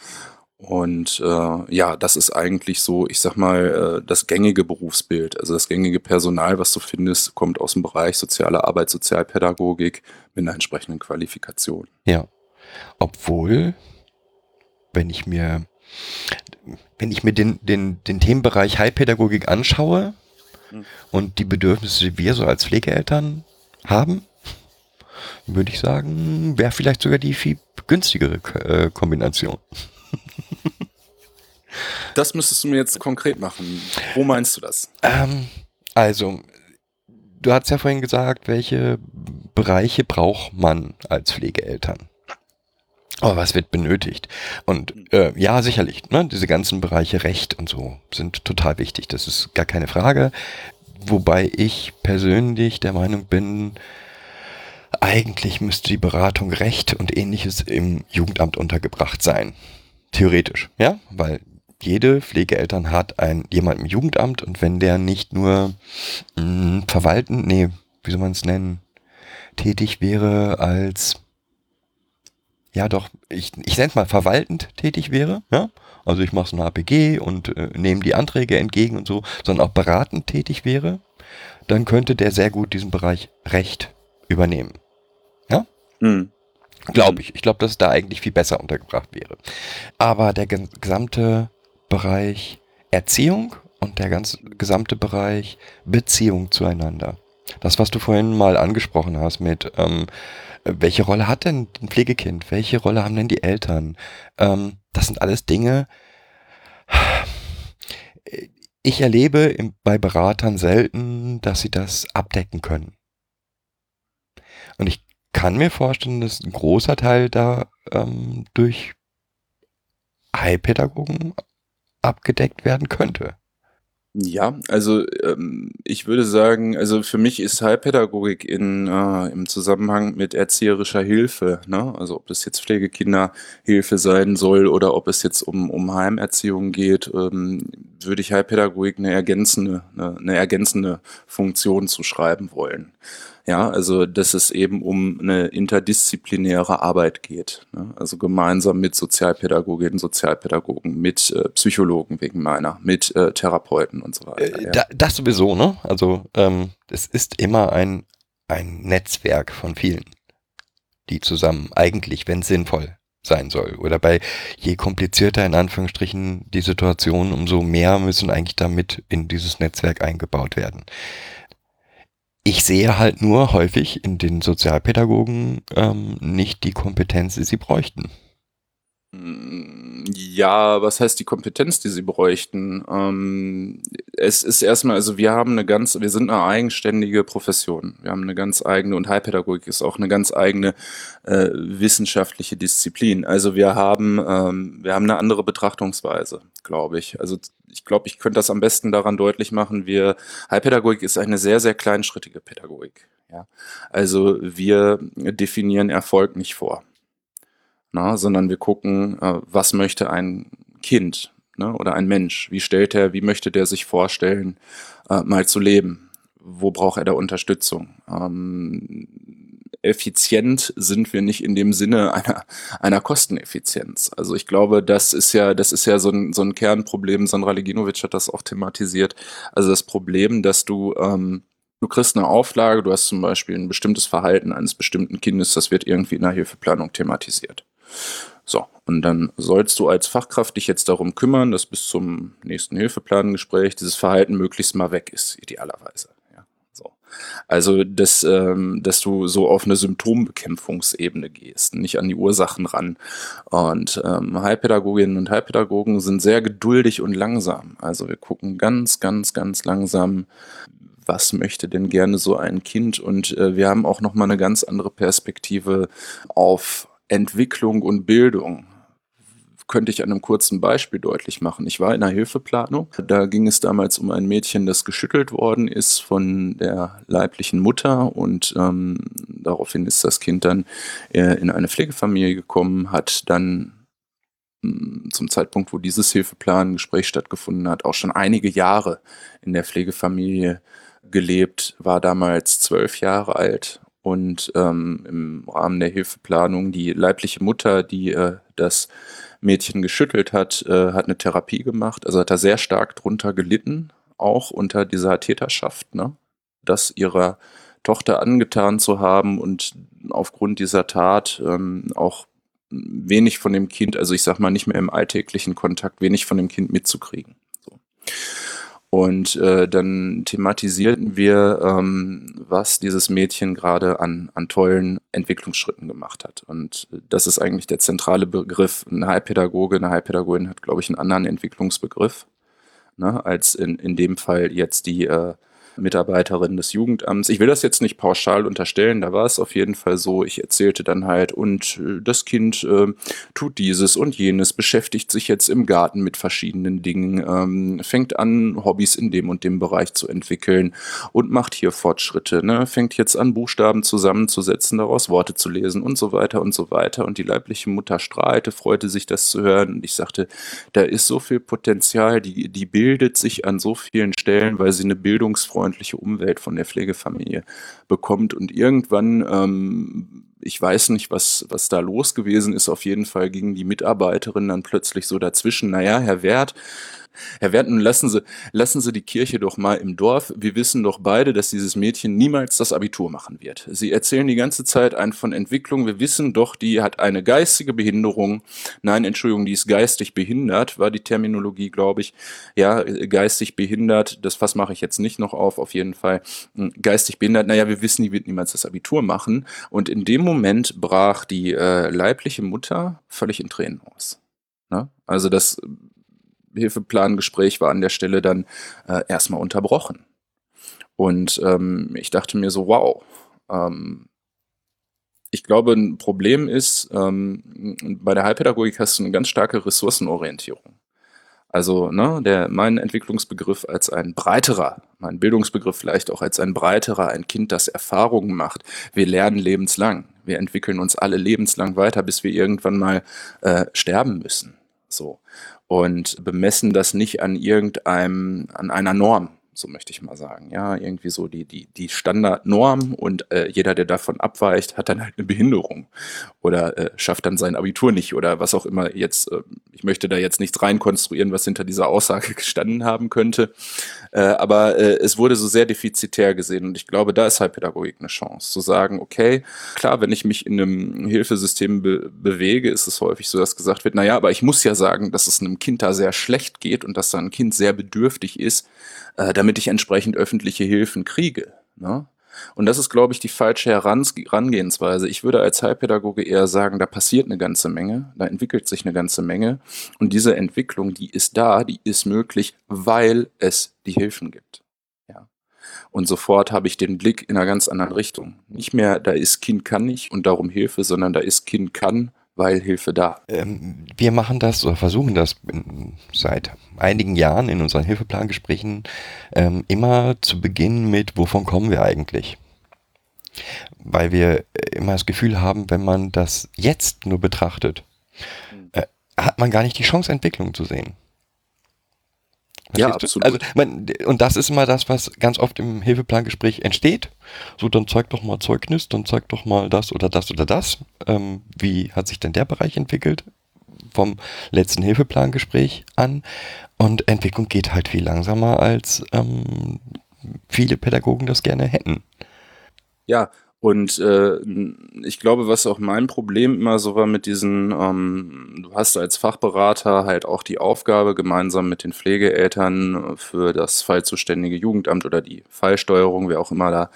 Und äh, ja, das ist eigentlich so, ich sag mal, äh, das gängige Berufsbild. Also das gängige Personal, was du findest, kommt aus dem Bereich soziale Arbeit, Sozialpädagogik mit einer entsprechenden Qualifikation. Ja. Obwohl, wenn ich mir, wenn ich mir den, den, den Themenbereich Heilpädagogik anschaue hm. und die Bedürfnisse, die wir so als Pflegeeltern haben, würde ich sagen, wäre vielleicht sogar die viel günstigere äh, Kombination. Das müsstest du mir jetzt konkret machen. Wo meinst du das? Ähm, also, du hast ja vorhin gesagt, welche Bereiche braucht man als Pflegeeltern? Aber was wird benötigt? Und äh, ja, sicherlich, ne, diese ganzen Bereiche Recht und so sind total wichtig. Das ist gar keine Frage. Wobei ich persönlich der Meinung bin, eigentlich müsste die Beratung Recht und ähnliches im Jugendamt untergebracht sein. Theoretisch, ja, weil jede Pflegeeltern hat ein, jemand im Jugendamt und wenn der nicht nur mh, hm, verwalten, nee, wie soll man es nennen, tätig wäre als ja doch, ich, ich nenne es mal verwaltend tätig wäre, ja. Also ich mache so ein APG und äh, nehme die Anträge entgegen und so, sondern auch beratend tätig wäre, dann könnte der sehr gut diesen Bereich Recht übernehmen. Ja? Mhm. Glaube ich. Ich glaube, dass es da eigentlich viel besser untergebracht wäre. Aber der ge gesamte Bereich Erziehung und der ganze gesamte Bereich Beziehung zueinander. Das, was du vorhin mal angesprochen hast mit, ähm, welche Rolle hat denn ein Pflegekind? Welche Rolle haben denn die Eltern? Ähm, das sind alles Dinge. Ich erlebe bei Beratern selten, dass sie das abdecken können. Und ich kann mir vorstellen, dass ein großer Teil da ähm, durch Heilpädagogen abgedeckt werden könnte. Ja, also ähm, ich würde sagen, also für mich ist Heilpädagogik in, äh, im Zusammenhang mit erzieherischer Hilfe, ne? also ob das jetzt Pflegekinderhilfe sein soll oder ob es jetzt um, um Heimerziehung geht, ähm, würde ich Heilpädagogik eine ergänzende, eine, eine ergänzende Funktion zuschreiben wollen. Ja, also dass es eben um eine interdisziplinäre Arbeit geht. Ne? Also gemeinsam mit Sozialpädagoginnen, Sozialpädagogen, mit äh, Psychologen wegen meiner, mit äh, Therapeuten und so weiter. Äh, ja. da, das sowieso, ne? Also ähm, es ist immer ein, ein Netzwerk von vielen, die zusammen eigentlich, wenn sinnvoll sein soll. Oder bei je komplizierter in Anführungsstrichen die Situation, umso mehr müssen eigentlich damit in dieses Netzwerk eingebaut werden. Ich sehe halt nur häufig in den Sozialpädagogen ähm, nicht die Kompetenz, die sie bräuchten. Mm, Ja, was heißt die Kompetenz, die sie bräuchten? Ähm, es ist erstmal, also wir haben eine ganz, wir sind eine eigenständige Profession. Wir haben eine ganz eigene und Heilpädagogik ist auch eine ganz eigene äh, wissenschaftliche Disziplin. Also wir haben, ähm, wir haben eine andere Betrachtungsweise, glaube ich. Also ich glaube, ich könnte das am besten daran deutlich machen. Wir Heilpädagogik ist eine sehr, sehr kleinschrittige Pädagogik. Ja, also wir definieren Erfolg nicht vor na, sondern wir gucken, äh, was möchte ein Kind ne, oder ein Mensch, wie stellt er, wie möchte der sich vorstellen, äh, mal zu leben, wo braucht er da Unterstützung. Ähm, effizient sind wir nicht in dem Sinne einer, einer Kosteneffizienz. Also ich glaube, das ist ja, das ist ja so ein, so ein Kernproblem. Sandra Leginovic hat das auch thematisiert. Also das Problem, dass du ähm, Du kriegst eine Auflage, du hast zum Beispiel ein bestimmtes Verhalten eines bestimmten Kindes, das wird irgendwie in der Hilfeplanung thematisiert. So, und dann sollst du als Fachkraft dich jetzt darum kümmern, dass bis zum nächsten Hilfeplangespräch dieses Verhalten möglichst mal weg ist, idealerweise. Also, dass, ähm, dass du so auf eine Symptombekämpfungsebene gehst, nicht an die Ursachen ran. Und ähm, Heilpädagoginnen und Heilpädagogen sind sehr geduldig und langsam. Also wir gucken ganz, ganz, ganz langsam, was möchte denn gerne so ein Kind? Und äh, wir haben auch noch mal eine ganz andere Perspektive auf Entwicklung und Bildung. Könnte ich an einem kurzen Beispiel deutlich machen. Ich war in einer Hilfeplanung. Da ging es damals um ein Mädchen, das geschüttelt worden ist von der leiblichen Mutter und ähm, daraufhin ist das Kind dann äh, in eine Pflegefamilie gekommen, hat dann mh, zum Zeitpunkt, wo dieses Hilfeplangespräch stattgefunden hat, auch schon einige Jahre in der Pflegefamilie gelebt, war damals zwölf Jahre alt und ähm, im Rahmen der Hilfeplanung die leibliche Mutter, die äh, das Mädchen geschüttelt hat, äh, hat eine Therapie gemacht. Also hat er sehr stark drunter gelitten, auch unter dieser Täterschaft, ne? das ihrer Tochter angetan zu haben und aufgrund dieser Tat ähm, auch wenig von dem Kind, also ich sag mal nicht mehr im alltäglichen Kontakt, wenig von dem Kind mitzukriegen. So. Und äh, dann thematisierten wir, ähm, was dieses Mädchen gerade an, an tollen Entwicklungsschritten gemacht hat. Und äh, das ist eigentlich der zentrale Begriff. Ein Heilpädagoge, eine Heilpädagogin hat, glaube ich, einen anderen Entwicklungsbegriff, ne, als in, in dem Fall jetzt die äh, Mitarbeiterin des Jugendamts. Ich will das jetzt nicht pauschal unterstellen, da war es auf jeden Fall so. Ich erzählte dann halt, und äh, das Kind äh, tut dieses und jenes, beschäftigt sich jetzt im Garten mit verschiedenen Dingen, ähm, fängt an, Hobbys in dem und dem Bereich zu entwickeln und macht hier Fortschritte, ne? fängt jetzt an, Buchstaben zusammenzusetzen, daraus Worte zu lesen und so weiter und so weiter. Und die leibliche Mutter strahlte, freute sich, das zu hören. Und ich sagte, da ist so viel Potenzial, die, die bildet sich an so vielen Stellen, weil sie eine bildungsfreundliche Umwelt von der Pflegefamilie bekommt. Und irgendwann ähm, ich weiß nicht, was, was da los gewesen ist. Auf jeden Fall gingen die Mitarbeiterinnen dann plötzlich so dazwischen. Naja, Herr Wert, Herr Wert, nun lassen Sie, lassen Sie die Kirche doch mal im Dorf. Wir wissen doch beide, dass dieses Mädchen niemals das Abitur machen wird. Sie erzählen die ganze Zeit ein von Entwicklung. Wir wissen doch, die hat eine geistige Behinderung. Nein, Entschuldigung, die ist geistig behindert, war die Terminologie, glaube ich. Ja, geistig behindert, das Fass mache ich jetzt nicht noch auf, auf jeden Fall. Hm, geistig behindert, naja, wir wissen, die wird niemals das Abitur machen. Und in dem Moment brach die äh, leibliche Mutter völlig in Tränen aus. Ne? Also das Hilfeplangespräch war an der Stelle dann äh, erstmal unterbrochen. Und ähm, ich dachte mir so, wow, ähm, ich glaube, ein Problem ist, ähm, bei der Heilpädagogik hast du eine ganz starke Ressourcenorientierung. Also ne, der, mein Entwicklungsbegriff als ein breiterer, mein Bildungsbegriff vielleicht auch als ein breiterer, ein Kind, das Erfahrungen macht. Wir lernen lebenslang. Wir entwickeln uns alle lebenslang weiter, bis wir irgendwann mal äh, sterben müssen. So und bemessen das nicht an irgendeinem, an einer Norm, so möchte ich mal sagen. Ja, irgendwie so die, die, die Standardnorm und äh, jeder, der davon abweicht, hat dann halt eine Behinderung oder äh, schafft dann sein Abitur nicht oder was auch immer jetzt, äh, ich möchte da jetzt nichts reinkonstruieren, was hinter dieser Aussage gestanden haben könnte. Äh, aber äh, es wurde so sehr defizitär gesehen und ich glaube, da ist halt Pädagogik eine Chance, zu sagen, okay, klar, wenn ich mich in einem Hilfesystem be bewege, ist es häufig so, dass gesagt wird, naja, aber ich muss ja sagen, dass es einem Kind da sehr schlecht geht und dass da ein Kind sehr bedürftig ist, äh, damit ich entsprechend öffentliche Hilfen kriege. Ne? Und das ist, glaube ich, die falsche Herangehensweise. Ich würde als Heilpädagoge eher sagen, da passiert eine ganze Menge, da entwickelt sich eine ganze Menge. Und diese Entwicklung, die ist da, die ist möglich, weil es die Hilfen gibt. Ja. Und sofort habe ich den Blick in einer ganz anderen Richtung. Nicht mehr, da ist Kind kann nicht und darum Hilfe, sondern da ist Kind kann weil Hilfe da. Ähm, wir machen das oder versuchen das seit einigen Jahren in unseren Hilfeplangesprächen ähm, immer zu Beginn mit, wovon kommen wir eigentlich? Weil wir immer das Gefühl haben, wenn man das jetzt nur betrachtet, hm. äh, hat man gar nicht die Chance, Entwicklung zu sehen. Ja, absolut. Also, man, und das ist immer das, was ganz oft im Hilfeplangespräch entsteht. So, dann zeig doch mal Zeugnis, dann zeig doch mal das oder das oder das. Ähm, wie hat sich denn der Bereich entwickelt? Vom letzten Hilfeplangespräch an. Und Entwicklung geht halt viel langsamer, als ähm, viele Pädagogen das gerne hätten. Ja, und äh, ich glaube, was auch mein Problem immer so war mit diesen, ähm, du hast als Fachberater halt auch die Aufgabe, gemeinsam mit den Pflegeeltern für das fallzuständige Jugendamt oder die Fallsteuerung, wer auch immer da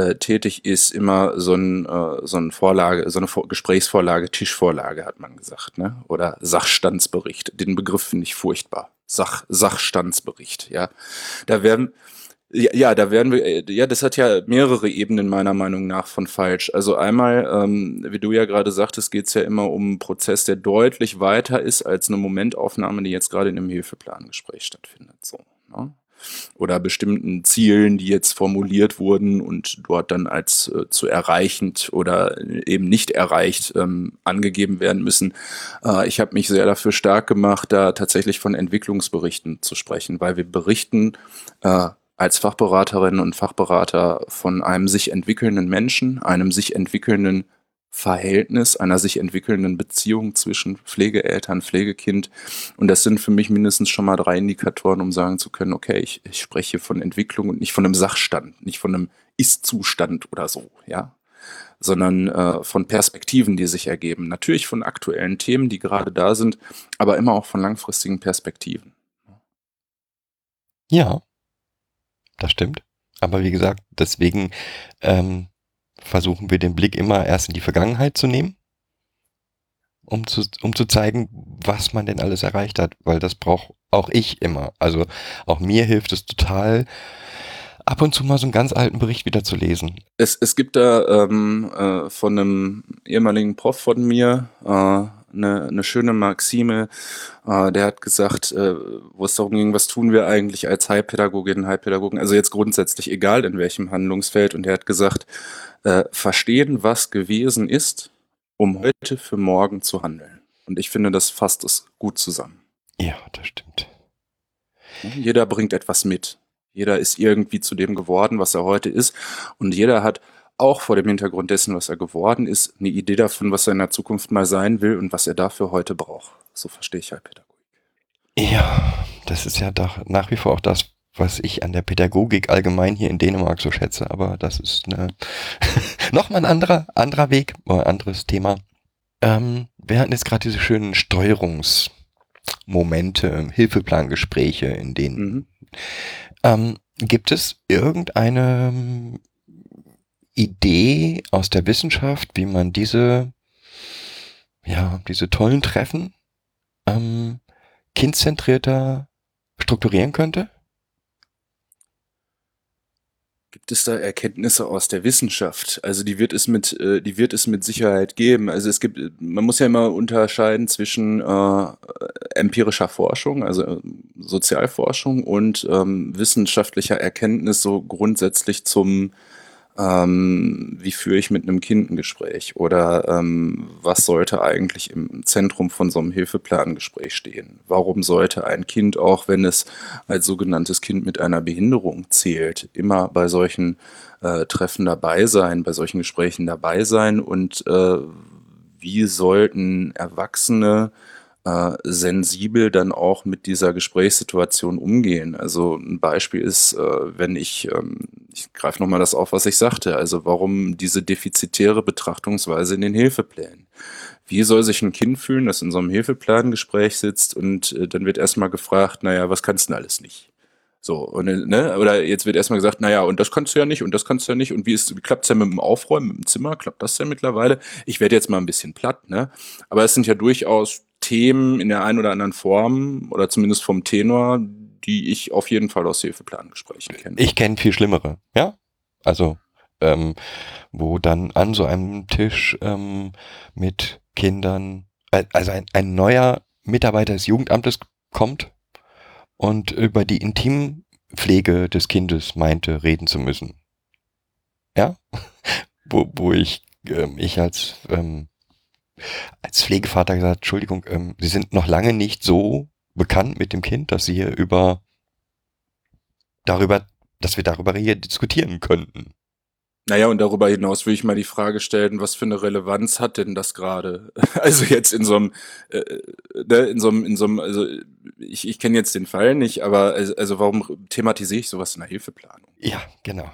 äh, tätig ist, immer so, ein, äh, so eine Vorlage, so eine Vor Gesprächsvorlage, Tischvorlage hat man gesagt, ne? Oder Sachstandsbericht. Den Begriff finde ich furchtbar. Sach, Sachstandsbericht, ja. Da werden ja, ja, da werden wir, äh, ja, das hat ja mehrere Ebenen meiner Meinung nach von falsch. Also einmal, ähm, wie du ja gerade sagtest, geht es ja immer um einen Prozess, der deutlich weiter ist als eine Momentaufnahme, die jetzt gerade in einem Hilfeplangespräch stattfindet. So, ne? Oder bestimmten Zielen, die jetzt formuliert wurden und dort dann als äh, zu erreichend oder eben nicht erreicht ähm, angegeben werden müssen. Äh, ich habe mich sehr dafür stark gemacht, da tatsächlich von Entwicklungsberichten zu sprechen, weil wir berichten äh, als Fachberaterinnen und Fachberater von einem sich entwickelnden Menschen, einem sich entwickelnden Verhältnis, einer sich entwickelnden Beziehung zwischen Pflegeeltern, Pflegekind. Und das sind für mich mindestens schon mal drei Indikatoren, um sagen zu können, okay, ich, ich spreche von Entwicklung und nicht von einem Sachstand, nicht von einem Ist-Zustand oder so, ja sondern äh, von Perspektiven, die sich ergeben. Natürlich von aktuellen Themen, die gerade da sind, aber immer auch von langfristigen Perspektiven. Ja, das stimmt. Aber wie gesagt, deswegen ähm, versuchen wir den Blick immer erst in die Vergangenheit zu nehmen, um zu, um zu zeigen, was man denn alles erreicht hat, weil das brauche auch ich immer. Also auch mir hilft es total, ab und zu mal so einen ganz alten Bericht wieder zu lesen. Es, es gibt da ähm, äh, von einem ehemaligen Prof von mir, äh, eine, eine schöne Maxime. Äh, der hat gesagt, äh, wo es darum ging, was tun wir eigentlich als Heilpädagoginnen, Heilpädagogen, also jetzt grundsätzlich egal in welchem Handlungsfeld. Und er hat gesagt, äh, verstehen, was gewesen ist, um heute für morgen zu handeln. Und ich finde, das fasst es gut zusammen. Ja, das stimmt. Jeder bringt etwas mit. Jeder ist irgendwie zu dem geworden, was er heute ist. Und jeder hat auch vor dem Hintergrund dessen, was er geworden ist, eine Idee davon, was er in der Zukunft mal sein will und was er dafür heute braucht. So verstehe ich halt Pädagogik. Ja, das ist ja doch nach wie vor auch das, was ich an der Pädagogik allgemein hier in Dänemark so schätze. Aber das ist nochmal ein anderer, anderer Weg, ein anderes Thema. Ähm, wir hatten jetzt gerade diese schönen Steuerungsmomente, Hilfeplangespräche, in denen Mhm. ähm, gibt es irgendeine Idee aus der Wissenschaft, wie man diese, ja, diese tollen Treffen ähm, kindzentrierter strukturieren könnte? Gibt es da Erkenntnisse aus der Wissenschaft? Also die wird es mit, äh, die wird es mit Sicherheit geben. Also es gibt, man muss ja immer unterscheiden zwischen äh, empirischer Forschung, also äh, Sozialforschung und ähm, wissenschaftlicher Erkenntnis so grundsätzlich zum ähm, wie führe ich mit einem Kind ein Gespräch oder ähm, was sollte eigentlich im Zentrum von so einem Hilfeplangespräch stehen? Warum sollte ein Kind, auch wenn es als sogenanntes Kind mit einer Behinderung zählt, immer bei solchen äh, Treffen dabei sein, bei solchen Gesprächen dabei sein und äh, wie sollten Erwachsene äh, sensibel dann auch mit dieser Gesprächssituation umgehen. Also ein Beispiel ist, äh, wenn ich, ähm, ich greife nochmal das auf, was ich sagte, also warum diese defizitäre Betrachtungsweise in den Hilfeplänen. Wie soll sich ein Kind fühlen, das in so einem Hilfeplangespräch sitzt und äh, dann wird erstmal gefragt, naja, was kannst du denn alles nicht? So, und, äh, ne, oder jetzt wird erstmal gesagt, naja, und das kannst du ja nicht und das kannst du ja nicht und wie ist, wie klappt's ja mit dem Aufräumen, mit dem Zimmer, klappt das ja mittlerweile? Ich werde jetzt mal ein bisschen platt, ne? Aber es sind ja durchaus Themen in der einen oder anderen Form oder zumindest vom Tenor, die ich auf jeden Fall aus Hilfeplangesprächen kenne. Ich kenne viel schlimmere, ja. Also, ähm, wo dann an so einem Tisch ähm, mit Kindern, äh, also ein, ein neuer Mitarbeiter des Jugendamtes kommt und über die Intimpflege des Kindes meinte, reden zu müssen. Ja, wo, wo ich, ähm, ich als, ähm, als Pflegevater gesagt, Entschuldigung, ähm, Sie sind noch lange nicht so bekannt mit dem Kind, dass Sie hier über darüber, dass wir darüber hier diskutieren könnten. Naja, und darüber hinaus will ich mal die Frage stellen, was für eine Relevanz hat denn das gerade? Also jetzt in so einem, äh, ne, in so einem, in so einem, also ich, ich kenne jetzt den Fall nicht, aber also, also warum thematisiere ich sowas in der Hilfeplanung? Ja, genau.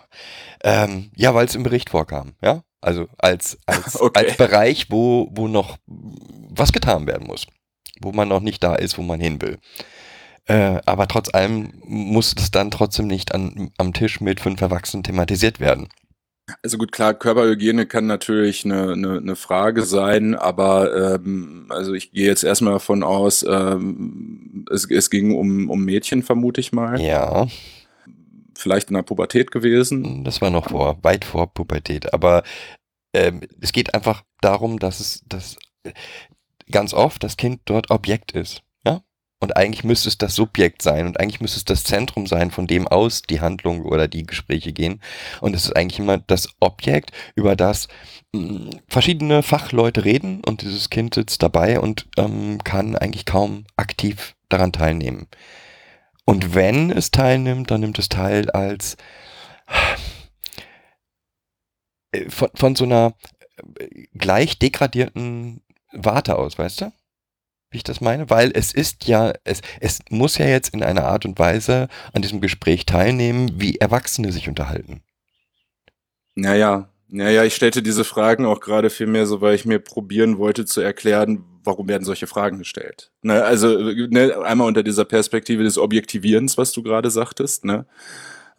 Ähm, ja, weil es im Bericht vorkam, ja. Also als, als, Okay. als Bereich, wo, wo noch was getan werden muss. Wo man noch nicht da ist, wo man hin will. Äh, aber trotz allem muss es dann trotzdem nicht an, am Tisch mit fünf Erwachsenen thematisiert werden. Also gut, klar, Körperhygiene kann natürlich eine, eine, eine Frage sein, aber ähm, also ich gehe jetzt erstmal davon aus, ähm, es, es ging um, um Mädchen, vermute ich mal. Ja, Vielleicht in der Pubertät gewesen. das war noch vor, weit vor Pubertät. Aber ähm, es geht einfach darum, dass es dass ganz oft das Kind dort Objekt ist. Ja? Und eigentlich müsste es das Subjekt sein und eigentlich müsste es das Zentrum sein, von dem aus die Handlung oder die Gespräche gehen. Und es ist eigentlich immer das Objekt, über das mh, verschiedene Fachleute reden und dieses Kind sitzt dabei und ähm, kann eigentlich kaum aktiv daran teilnehmen. Und wenn es teilnimmt, dann nimmt es teil als äh, von, von so einer äh, gleich degradierten Warte aus, weißt du? Wie ich das meine? Weil es ist ja, es, es muss ja jetzt in einer Art und Weise an diesem Gespräch teilnehmen, wie Erwachsene sich unterhalten. Naja, naja, ich stellte diese Fragen auch gerade vielmehr so, weil ich mir probieren wollte zu erklären, warum werden solche Fragen gestellt. Ne, also ne, einmal unter dieser Perspektive des Objektivierens, was du gerade sagtest. Ne?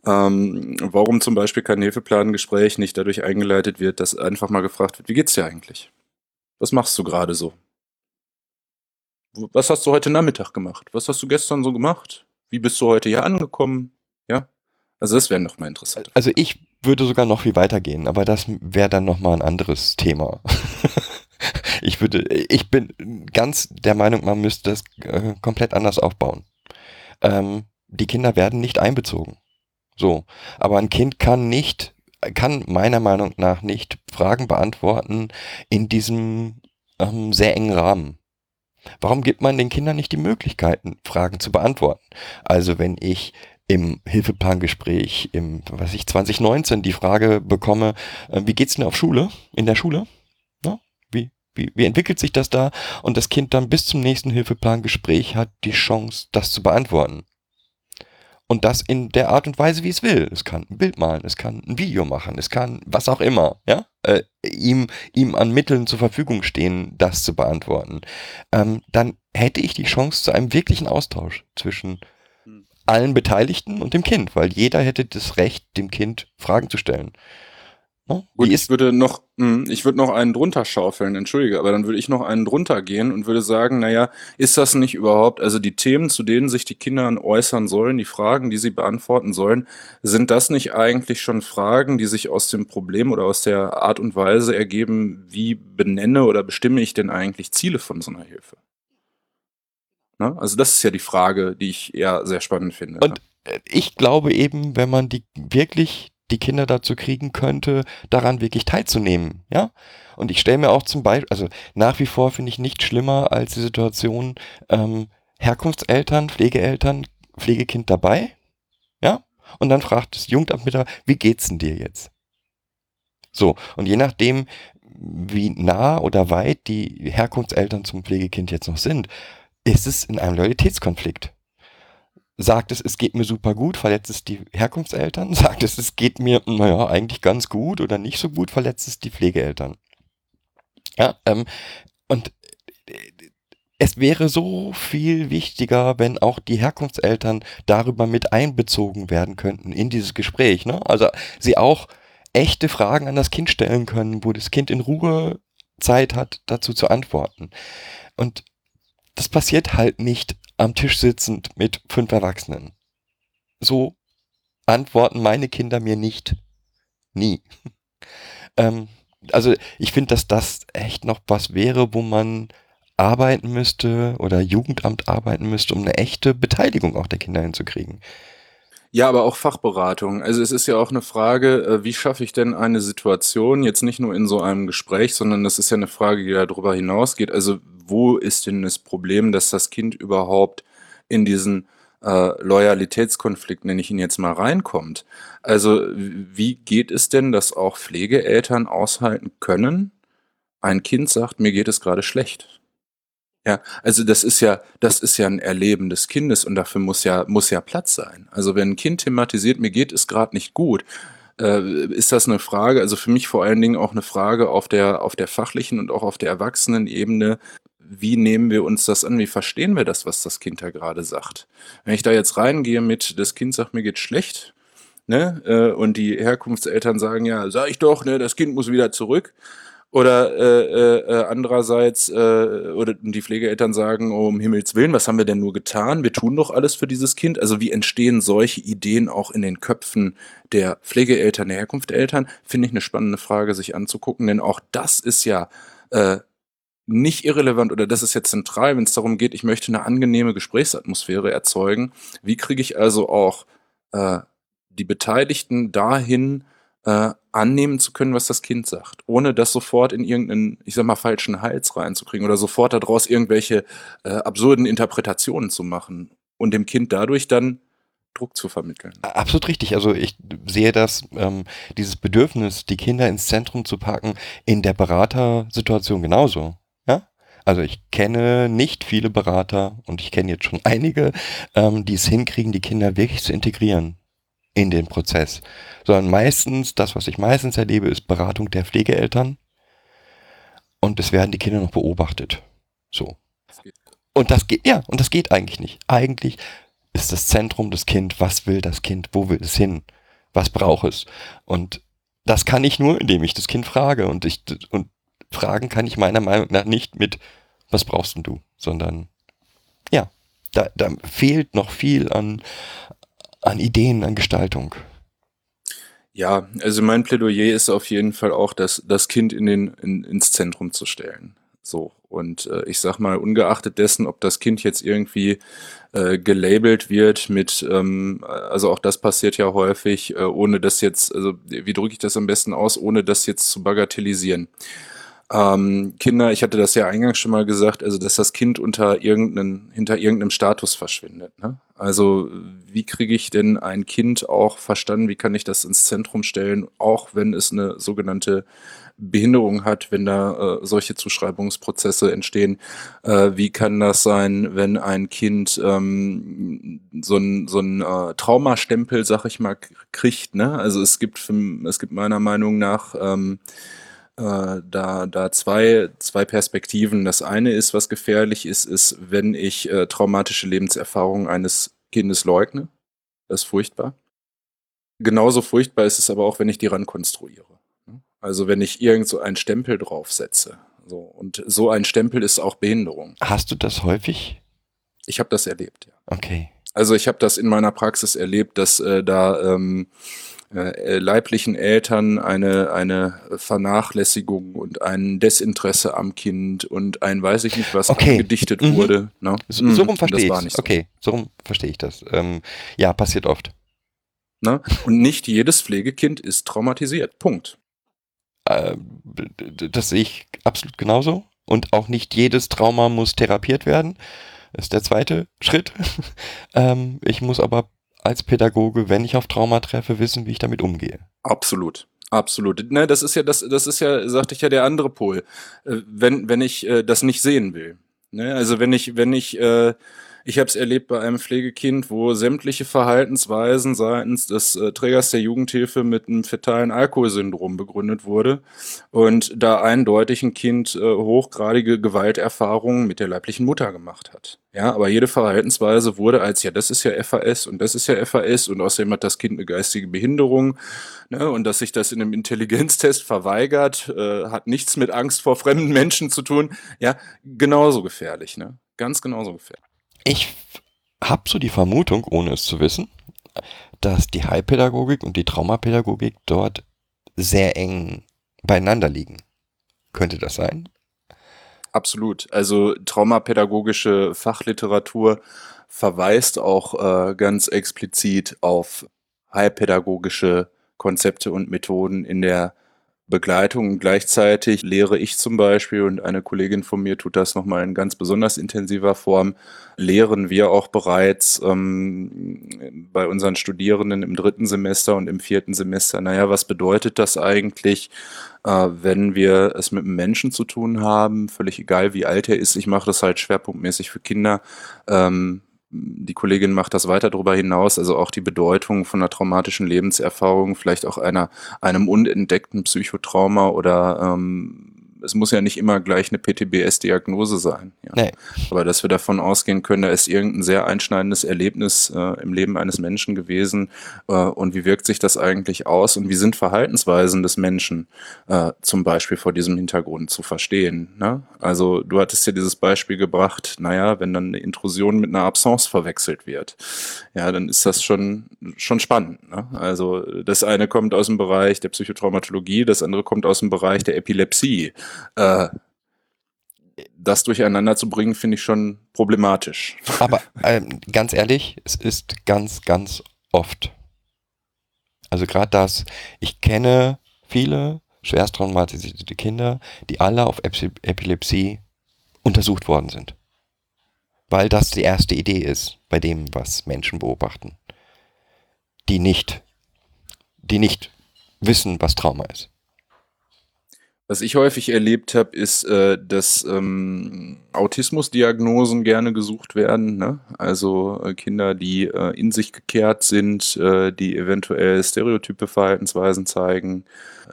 Ähm, warum zum Beispiel kein Hilfeplangespräch nicht dadurch eingeleitet wird, dass einfach mal gefragt wird, wie geht's dir eigentlich? Was machst du gerade so? Was hast du heute Nachmittag gemacht? Was hast du gestern so gemacht? Wie bist du heute hier angekommen? Ja, also das wäre noch mal interessant. Also ich würde sogar noch viel weiter gehen, aber das wäre dann nochmal ein anderes Thema. ich würde, ich bin ganz der Meinung, man müsste das äh, komplett anders aufbauen. Ähm, die Kinder werden nicht einbezogen. So. Aber ein Kind kann nicht, kann meiner Meinung nach nicht Fragen beantworten in diesem ähm, sehr engen Rahmen. Warum gibt man den Kindern nicht die Möglichkeiten, Fragen zu beantworten? Also wenn ich im Hilfeplangespräch im, was ich, 2019 die Frage bekomme, äh, wie geht's denn auf Schule, in der Schule? Ja, wie, wie, wie entwickelt sich das da? Und das Kind dann bis zum nächsten Hilfeplangespräch hat die Chance, das zu beantworten. Und das in der Art und Weise, wie es will. Es kann ein Bild malen, es kann ein Video machen, es kann was auch immer, ja, äh, ihm, ihm an Mitteln zur Verfügung stehen, das zu beantworten. Ähm, dann hätte ich die Chance zu einem wirklichen Austausch zwischen. Allen Beteiligten und dem Kind, weil jeder hätte das Recht, dem Kind Fragen zu stellen. Ne? Gut, ich würde noch, hm, ich würde noch einen drunter schaufeln, entschuldige, aber dann würde ich noch einen drunter gehen und würde sagen, naja, ist das nicht überhaupt, also die Themen, zu denen sich die Kinder äußern sollen, die Fragen, die sie beantworten sollen, sind das nicht eigentlich schon Fragen, die sich aus dem Problem oder aus der Art und Weise ergeben, wie benenne oder bestimme ich denn eigentlich Ziele von so einer Hilfe? Ne? Also das ist ja die Frage, die ich eher sehr spannend finde. Und ne? ich glaube eben, wenn man die wirklich die Kinder dazu kriegen könnte, daran wirklich teilzunehmen, ja. Und ich stelle mir auch zum Beispiel, also nach wie vor finde ich nicht schlimmer als die Situation ähm, Herkunftseltern, Pflegeeltern, Pflegekind dabei, ja. Und dann fragt das Jugendamt mit, wie geht's denn dir jetzt? So, und je nachdem, wie nah oder weit die Herkunftseltern zum Pflegekind jetzt noch sind, ist es in einem Loyalitätskonflikt sagt es, es geht mir super gut, verletzt es die Herkunftseltern, sagt es, es geht mir, naja, eigentlich ganz gut oder nicht so gut, verletzt es die Pflegeeltern. Ja, ähm, und äh, es wäre so viel wichtiger, wenn auch die Herkunftseltern darüber mit einbezogen werden könnten in dieses Gespräch. Ne? Also sie auch echte Fragen an das Kind stellen können, wo das Kind in Ruhe Zeit hat, dazu zu antworten. Und das passiert halt nicht am Tisch sitzend mit fünf Erwachsenen. So antworten meine Kinder mir nicht. Nie. ähm, also ich finde, dass das echt noch was wäre, wo man arbeiten müsste oder Jugendamt arbeiten müsste, um eine echte Beteiligung auch der Kinder hinzukriegen. Ja, aber auch Fachberatung. Also es ist ja auch eine Frage, äh, wie schaffe ich denn eine Situation, jetzt nicht nur in so einem Gespräch, sondern das ist ja eine Frage, die darüber hinausgeht. Also wo ist denn das Problem, dass das Kind überhaupt in diesen äh, Loyalitätskonflikt, nenne ich ihn jetzt mal, reinkommt? Also wie geht es denn, dass auch Pflegeeltern aushalten können, ein Kind sagt, mir geht es gerade schlecht? Ja, also das ist ja, das ist ja ein Erleben des Kindes und dafür muss ja, muss ja Platz sein. Also wenn ein Kind thematisiert, mir geht es gerade nicht gut, äh, ist das eine Frage, also für mich vor allen Dingen auch eine Frage auf der, auf der fachlichen und auch auf der Erwachsenenebene. Wie nehmen wir uns das an? Wie verstehen wir das, was das Kind da gerade sagt? Wenn ich da jetzt reingehe mit, das Kind sagt, mir geht schlecht, ne, äh, und die Herkunftseltern sagen, ja, sag ich doch, ne, das Kind muss wieder zurück oder äh, äh, äh, andererseits, äh, oder die Pflegeeltern sagen, oh, um Himmels Willen, was haben wir denn nur getan? Wir tun doch alles für dieses Kind. Also wie entstehen solche Ideen auch in den Köpfen der Pflegeeltern, der Herkunfteltern? Finde ich eine spannende Frage, sich anzugucken, denn auch das ist ja äh, nicht irrelevant oder das ist jetzt zentral, wenn es darum geht, ich möchte eine angenehme Gesprächsatmosphäre erzeugen. Wie kriege ich also auch äh, die Beteiligten dahin, äh, annehmen zu können, was das Kind sagt, ohne das sofort in irgendeinen, ich sag mal, falschen Hals reinzukriegen oder sofort daraus irgendwelche äh, absurden Interpretationen zu machen und dem Kind dadurch dann Druck zu vermitteln. Absolut richtig. Also ich sehe das, ähm, dieses Bedürfnis, die Kinder ins Zentrum zu packen, in der Beratersituation genauso. Ja? Also ich kenne nicht viele Berater und ich kenne jetzt schon einige, ähm, die es hinkriegen, die Kinder wirklich zu integrieren in den Prozess, sondern meistens, das, was ich meistens erlebe, ist Beratung der Pflegeeltern und es werden die Kinder noch beobachtet. So. Und das geht, ja, und das geht eigentlich nicht. Eigentlich ist das Zentrum das Kind, was will das Kind, wo will es hin, was braucht es. Und das kann ich nur, indem ich das Kind frage. Und ich, und fragen kann ich meiner Meinung nach nicht mit, was brauchst denn du, sondern ja, da, da fehlt noch viel an, an Ideen, an Gestaltung. Ja, also mein Plädoyer ist auf jeden Fall auch, das, das Kind in den, in, ins Zentrum zu stellen. So. Und äh, ich sag mal, ungeachtet dessen, ob das Kind jetzt irgendwie äh, gelabelt wird mit, ähm, also auch das passiert ja häufig, äh, ohne das jetzt, also wie drücke ich das am besten aus, ohne das jetzt zu bagatellisieren. Ähm, Kinder, ich hatte das ja eingangs schon mal gesagt, also dass das Kind unter irgendeinen, hinter irgendeinem Status verschwindet. Ne? Also wie kriege ich denn ein Kind auch verstanden, wie kann ich das ins Zentrum stellen, auch wenn es eine sogenannte Behinderung hat, wenn da äh, solche Zuschreibungsprozesse entstehen. Äh, wie kann das sein, wenn ein Kind ähm, so ein, so ein äh, Traumastempel, sag ich mal, kriegt? Ne? Also es gibt, es gibt meiner Meinung nach ähm, äh, da, da zwei, zwei Perspektiven. Das eine ist, was gefährlich ist, ist, wenn ich äh, traumatische Lebenserfahrungen eines Kindes leugne. Das ist furchtbar. Genauso furchtbar ist es aber auch, wenn ich die ran konstruiere. Also wenn ich irgend so einen Stempel draufsetze. So, und so ein Stempel ist auch Behinderung. Hast du das häufig? Ich habe das erlebt, ja. Okay. Also ich habe das in meiner Praxis erlebt, dass äh, da ähm, äh, leiblichen Eltern eine, eine Vernachlässigung und ein Desinteresse am Kind und ein weiß ich nicht was okay. gedichtet mhm. wurde. Ne? So, so rum mhm. verstehe ich so. Okay, so rum verstehe ich das. Ähm, ja, passiert oft. Ne? Und nicht jedes Pflegekind ist traumatisiert. Punkt. Äh, das sehe ich absolut genauso. Und auch nicht jedes Trauma muss therapiert werden. Das ist der zweite Schritt. ähm, ich muss aber als Pädagoge, wenn ich auf Trauma treffe, wissen, wie ich damit umgehe. Absolut. Absolut. Ne, das ist ja, das, das ist ja, sagte ich ja, der andere Pol. Äh, wenn, wenn ich äh, das nicht sehen will. Ne? Also wenn ich, wenn ich äh, ich habe es erlebt bei einem Pflegekind, wo sämtliche Verhaltensweisen seitens des äh, Trägers der Jugendhilfe mit einem fetalen Alkoholsyndrom begründet wurde und da eindeutig ein Kind äh, hochgradige Gewalterfahrungen mit der leiblichen Mutter gemacht hat. Ja, aber jede Verhaltensweise wurde als, ja, das ist ja FAS und das ist ja FAS und außerdem hat das Kind eine geistige Behinderung ne, und dass sich das in einem Intelligenztest verweigert, äh, hat nichts mit Angst vor fremden Menschen zu tun. Ja, genauso gefährlich, ne? Ganz genauso gefährlich. Ich habe so die Vermutung, ohne es zu wissen, dass die Heilpädagogik und die Traumapädagogik dort sehr eng beieinander liegen. Könnte das sein? Absolut. Also traumapädagogische Fachliteratur verweist auch äh, ganz explizit auf heilpädagogische Konzepte und Methoden in der Begleitung. Gleichzeitig lehre ich zum Beispiel und eine Kollegin von mir tut das nochmal in ganz besonders intensiver Form, lehren wir auch bereits ähm, bei unseren Studierenden im dritten Semester und im vierten Semester. Naja, was bedeutet das eigentlich, äh, wenn wir es mit einem Menschen zu tun haben, völlig egal wie alt er ist. Ich mache das halt schwerpunktmäßig für Kinder. Ähm, die Kollegin macht das weiter darüber hinaus, also auch die Bedeutung von einer traumatischen Lebenserfahrung, vielleicht auch einer, einem unentdeckten Psychotrauma oder ähm, es muss ja nicht immer gleich eine PTBS-Diagnose sein. Ja. Nee. Aber dass wir davon ausgehen können, da ist irgendein sehr einschneidendes Erlebnis äh, im Leben eines Menschen gewesen äh, und wie wirkt sich das eigentlich aus und wie sind Verhaltensweisen des Menschen äh, zum Beispiel vor diesem Hintergrund zu verstehen. Ne? Also du hattest ja dieses Beispiel gebracht, naja, wenn dann eine Intrusion mit einer Absence verwechselt wird, ja, dann ist das schon, schon spannend. Ne? Also das eine kommt aus dem Bereich der Psychotraumatologie, das andere kommt aus dem Bereich der Epilepsie äh, das durcheinander zu bringen, finde ich schon problematisch. Aber ähm, ganz ehrlich, es ist ganz, ganz oft. Also gerade das, ich kenne viele schwerst traumatisierte Kinder, die alle auf Epilepsie untersucht worden sind. Weil das die erste Idee ist bei dem, was Menschen beobachten. Die nicht, die nicht wissen, was Trauma ist. Was ich häufig erlebt habe, ist, äh, dass ähm, Autismusdiagnosen gerne gesucht werden. Ne? Also äh, Kinder, die äh, in sich gekehrt sind, äh, die eventuell stereotype Verhaltensweisen zeigen,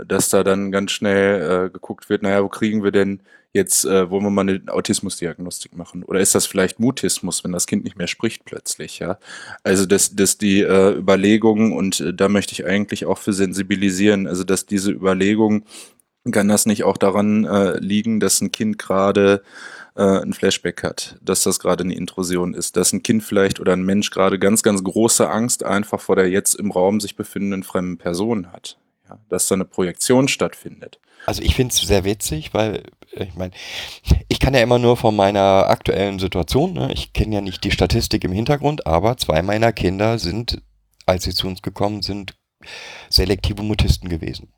dass da dann ganz schnell äh, geguckt wird, naja, wo kriegen wir denn jetzt, äh, wollen wir mal eine Autismusdiagnostik machen? Oder ist das vielleicht Mutismus, wenn das Kind nicht mehr spricht plötzlich? Ja, Also dass, dass die Überlegungen, und da möchte ich eigentlich auch für sensibilisieren, also dass diese Überlegungen kann das nicht auch daran äh, liegen, dass ein Kind gerade äh, ein Flashback hat, dass das gerade eine Intrusion ist, dass ein Kind vielleicht oder ein Mensch gerade ganz, ganz große Angst einfach vor der jetzt im Raum sich befindenden fremden Person hat, ja? dass da eine Projektion stattfindet. Also ich finde es sehr witzig, weil äh, ich meine, ich kann ja immer nur von meiner aktuellen Situation, ne? ich kenne ja nicht die Statistik im Hintergrund, aber zwei meiner Kinder sind, als sie zu uns gekommen sind, selektive Mutisten gewesen.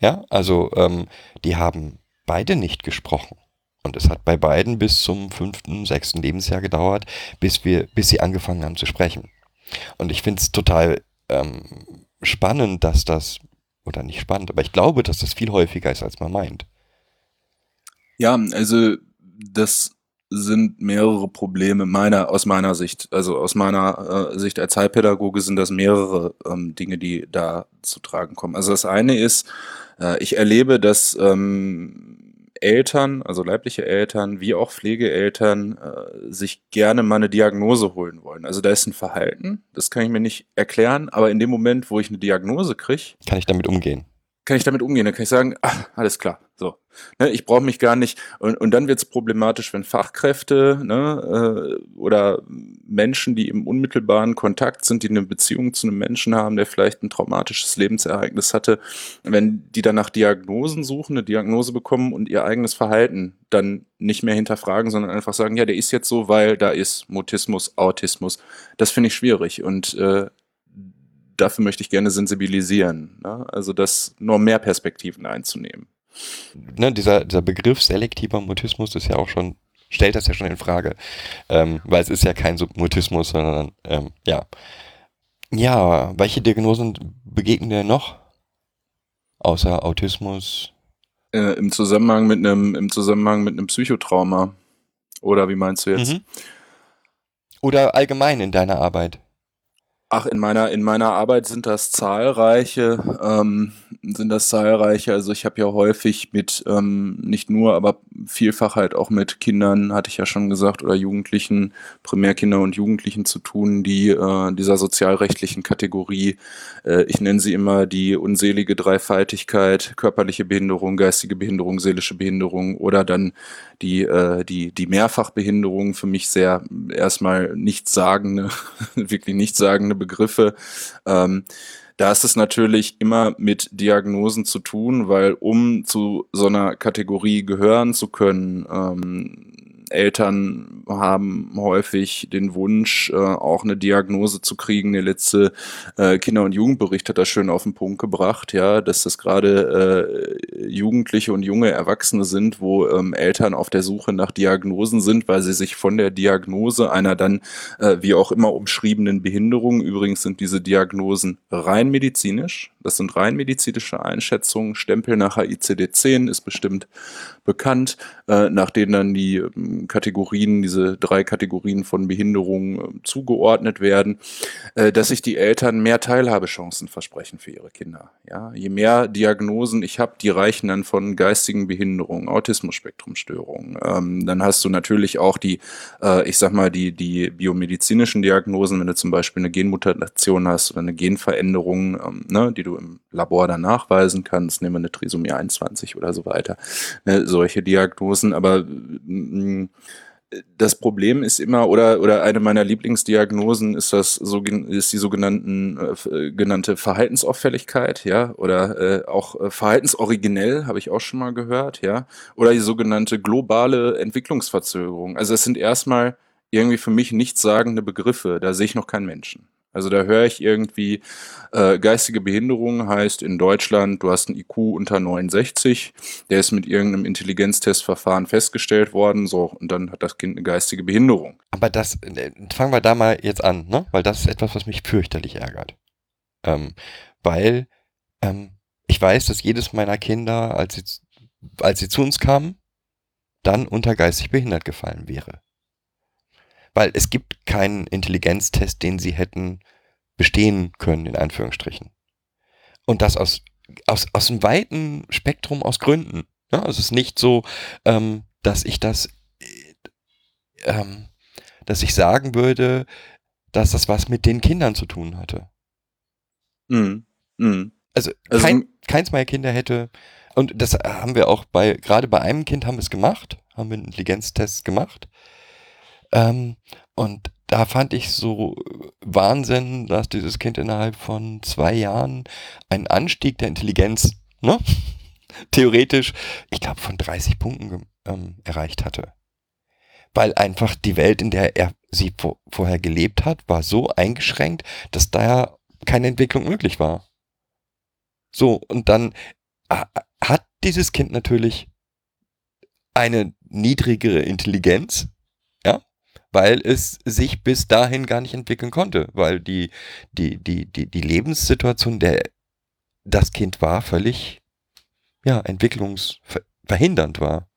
Ja, also ähm, die haben beide nicht gesprochen. Und es hat bei beiden bis zum fünften, sechsten Lebensjahr gedauert, bis wir, bis sie angefangen haben zu sprechen. Und ich finde es total ähm, spannend, dass das, oder nicht spannend, aber ich glaube, dass das viel häufiger ist, als man meint. Ja, also das sind mehrere Probleme meiner aus meiner Sicht. Also aus meiner äh, Sicht als Heilpädagoge sind das mehrere ähm, Dinge, die da zu tragen kommen. Also das eine ist, äh, ich erlebe, dass ähm, Eltern, also leibliche Eltern wie auch Pflegeeltern, äh, sich gerne mal eine Diagnose holen wollen. Also da ist ein Verhalten, das kann ich mir nicht erklären, aber in dem Moment, wo ich eine Diagnose kriege, Kann ich damit umgehen? Kann ich damit umgehen. Dann kann ich sagen, ach, alles klar, so. Ne, ich brauche mich gar nicht. Und, und dann wird es problematisch, wenn Fachkräfte ne, äh, oder Menschen, die im unmittelbaren Kontakt sind, die eine Beziehung zu einem Menschen haben, der vielleicht ein traumatisches Lebensereignis hatte, wenn die dann nach Diagnosen suchen, eine Diagnose bekommen und ihr eigenes Verhalten dann nicht mehr hinterfragen, sondern einfach sagen, ja, der ist jetzt so, weil da ist Mutismus, Autismus. Das finde ich schwierig. Und äh, dafür möchte ich gerne sensibilisieren. Ne? Also das nur mehr Perspektiven einzunehmen. Ne, dieser, dieser Begriff selektiver Mutismus ist ja auch schon, stellt das ja schon in Frage. Ähm, weil es ist ja kein Submutismus, sondern ähm, ja. Ja, welche Diagnosen begegnen dir noch? Außer Autismus. Äh, Im Zusammenhang mit einem, im Zusammenhang mit einem Psychotrauma. Oder wie meinst du jetzt? Mhm. Oder allgemein in deiner Arbeit. Ach, in meiner, in meiner Arbeit sind das zahlreiche, ähm, sind das zahlreiche. Also ich habe ja häufig mit, ähm, nicht nur, aber vielfach halt auch mit Kindern, hatte ich ja schon gesagt, oder Jugendlichen, Primärkinder und Jugendlichen zu tun, die äh, dieser sozialrechtlichen Kategorie, äh, ich nenne sie immer die unselige Dreifaltigkeit, körperliche Behinderung, geistige Behinderung, seelische Behinderung oder dann die, äh, die, die Mehrfachbehinderung für mich sehr erstmal nichtssagende, wirklich nichtssagende Begriffe. Ähm, da ist es natürlich immer mit Diagnosen zu tun, weil um zu so einer Kategorie gehören zu können, ähm, Eltern haben häufig den Wunsch, äh, auch eine Diagnose zu kriegen. Der letzte äh, Kinder- und Jugendbericht hat das schön auf den Punkt gebracht, ja, dass das gerade äh, Jugendliche und junge Erwachsene sind, wo ähm, Eltern auf der Suche nach Diagnosen sind, weil sie sich von der Diagnose einer dann äh, wie auch immer umschriebenen Behinderung, übrigens sind diese Diagnosen rein medizinisch, das sind rein medizinische Einschätzungen, Stempel nach ICD-10 ist bestimmt bekannt, äh, nach denen dann die ähm, Kategorien, diese drei Kategorien von Behinderungen äh, zugeordnet werden, äh, dass sich die Eltern mehr Teilhabechancen versprechen für ihre Kinder. Ja, je mehr Diagnosen ich habe, die reichen dann von geistigen Behinderungen, Autismus-Spektrumstörungen. Ähm, dann hast du natürlich auch die, äh, ich sag mal, die, die biomedizinischen Diagnosen, wenn du zum Beispiel eine Genmutation hast oder eine Genveränderung, ähm, ne, die du im Labor dann nachweisen kannst, nehmen wir eine Trisomie 21 oder so weiter. Ne, solche Diagnosen, aber mh, das Problem ist immer, oder, oder eine meiner Lieblingsdiagnosen ist das, so, ist die sogenannten, äh, genannte Verhaltensauffälligkeit, ja, oder äh, auch äh, verhaltensoriginell, habe ich auch schon mal gehört, ja, oder die sogenannte globale Entwicklungsverzögerung. Also es sind erstmal irgendwie für mich nichtssagende Begriffe, da sehe ich noch keinen Menschen. Also da höre ich irgendwie, äh, geistige Behinderung heißt in Deutschland, du hast einen IQ unter 69, der ist mit irgendeinem Intelligenztestverfahren festgestellt worden, so, und dann hat das Kind eine geistige Behinderung. Aber das, äh, fangen wir da mal jetzt an, ne? Weil das ist etwas, was mich fürchterlich ärgert. Ähm, weil ähm, ich weiß, dass jedes meiner Kinder, als sie, als sie zu uns kamen, dann unter geistig behindert gefallen wäre. Weil es gibt keinen Intelligenztest, den sie hätten bestehen können, in Anführungsstrichen. Und das aus, aus, aus einem weiten Spektrum aus Gründen. Ja, es ist nicht so, ähm, dass ich das, äh, ähm, dass ich sagen würde, dass das was mit den Kindern zu tun hatte. Mhm. Mhm. Also, Also- kein, keins meiner Kinder hätte, und das haben wir auch bei, gerade bei einem Kind haben wir es gemacht, haben wir einen Intelligenztest gemacht. Ähm, und da fand ich so Wahnsinn, dass dieses Kind innerhalb von zwei Jahren einen Anstieg der Intelligenz, ne? Theoretisch, ich glaube, von 30 Punkten ähm, erreicht hatte. Weil einfach die Welt, in der er sie vor, vorher gelebt hat, war so eingeschränkt, dass da keine Entwicklung möglich war. So, und dann äh, hat dieses Kind natürlich eine niedrigere Intelligenz, weil es sich bis dahin gar nicht entwickeln konnte, weil die, die, die, die, die Lebenssituation, der das Kind war, völlig, ja, entwicklungsverhindernd war.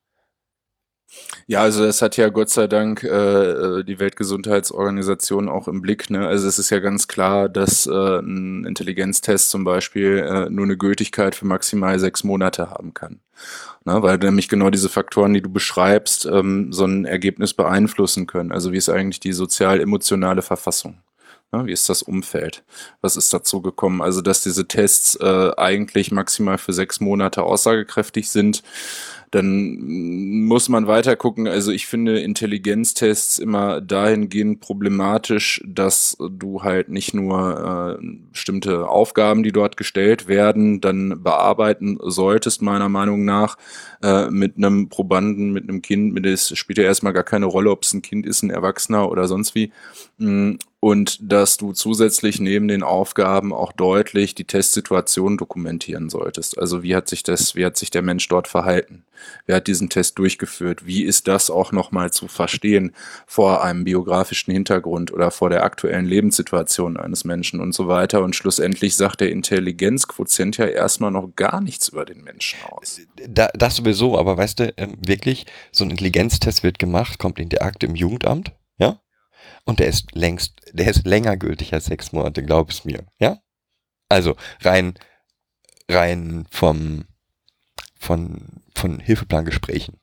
Ja, also das hat ja Gott sei Dank äh, äh, die Weltgesundheitsorganisation auch im Blick. Ne? Also es ist ja ganz klar, dass äh, ein Intelligenztest zum Beispiel äh, nur eine Gültigkeit für maximal sechs Monate haben kann. Ne? Weil nämlich genau diese Faktoren, die du beschreibst, ähm, so ein Ergebnis beeinflussen können. Also wie ist eigentlich die sozial-emotionale Verfassung? Ne? Wie ist das Umfeld? Was ist dazu gekommen? Also dass diese Tests äh, eigentlich maximal für sechs Monate aussagekräftig sind dann muss man weiter gucken. Also ich finde Intelligenztests immer dahingehend problematisch, dass du halt nicht nur äh, bestimmte Aufgaben, die dort gestellt werden, dann bearbeiten solltest, meiner Meinung nach, äh, mit einem Probanden, mit einem Kind, es spielt ja erstmal gar keine Rolle, ob es ein Kind ist, ein Erwachsener oder sonst wie. Und dass du zusätzlich neben den Aufgaben auch deutlich die Testsituation dokumentieren solltest. Also wie hat sich das, wie hat sich der Mensch dort verhalten? Wer hat diesen Test durchgeführt? Wie ist das auch nochmal zu verstehen vor einem biografischen Hintergrund oder vor der aktuellen Lebenssituation eines Menschen und so weiter? Und schlussendlich sagt der Intelligenzquotient ja erstmal noch gar nichts über den Menschen aus. Da, das sowieso, aber weißt du, ähm, wirklich, so ein Intelligenztest wird gemacht, kommt in der Akte im Jugendamt, ja? Und der ist längst, der ist länger gültig als sechs Monate, glaub es mir, ja? Also rein, rein vom, von, von Hilfeplangesprächen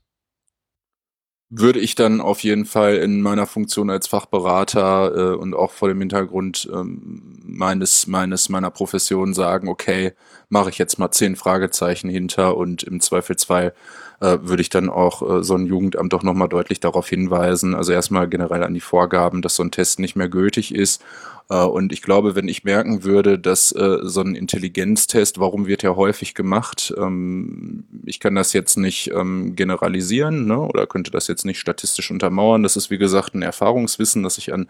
würde ich dann auf jeden Fall in meiner Funktion als Fachberater äh, und auch vor dem Hintergrund ähm, meines, meines, meiner Profession sagen, okay, mache ich jetzt mal zehn Fragezeichen hinter und im Zweifelsfall äh, würde ich dann auch äh, so ein Jugendamt doch nochmal deutlich darauf hinweisen, also erstmal generell an die Vorgaben, dass so ein Test nicht mehr gültig ist. Äh, und ich glaube, wenn ich merken würde, dass äh, so ein Intelligenztest, warum wird ja häufig gemacht, ähm, ich kann das jetzt nicht ähm, generalisieren ne, oder könnte das jetzt nicht statistisch untermauern. Das ist, wie gesagt, ein Erfahrungswissen, das ich an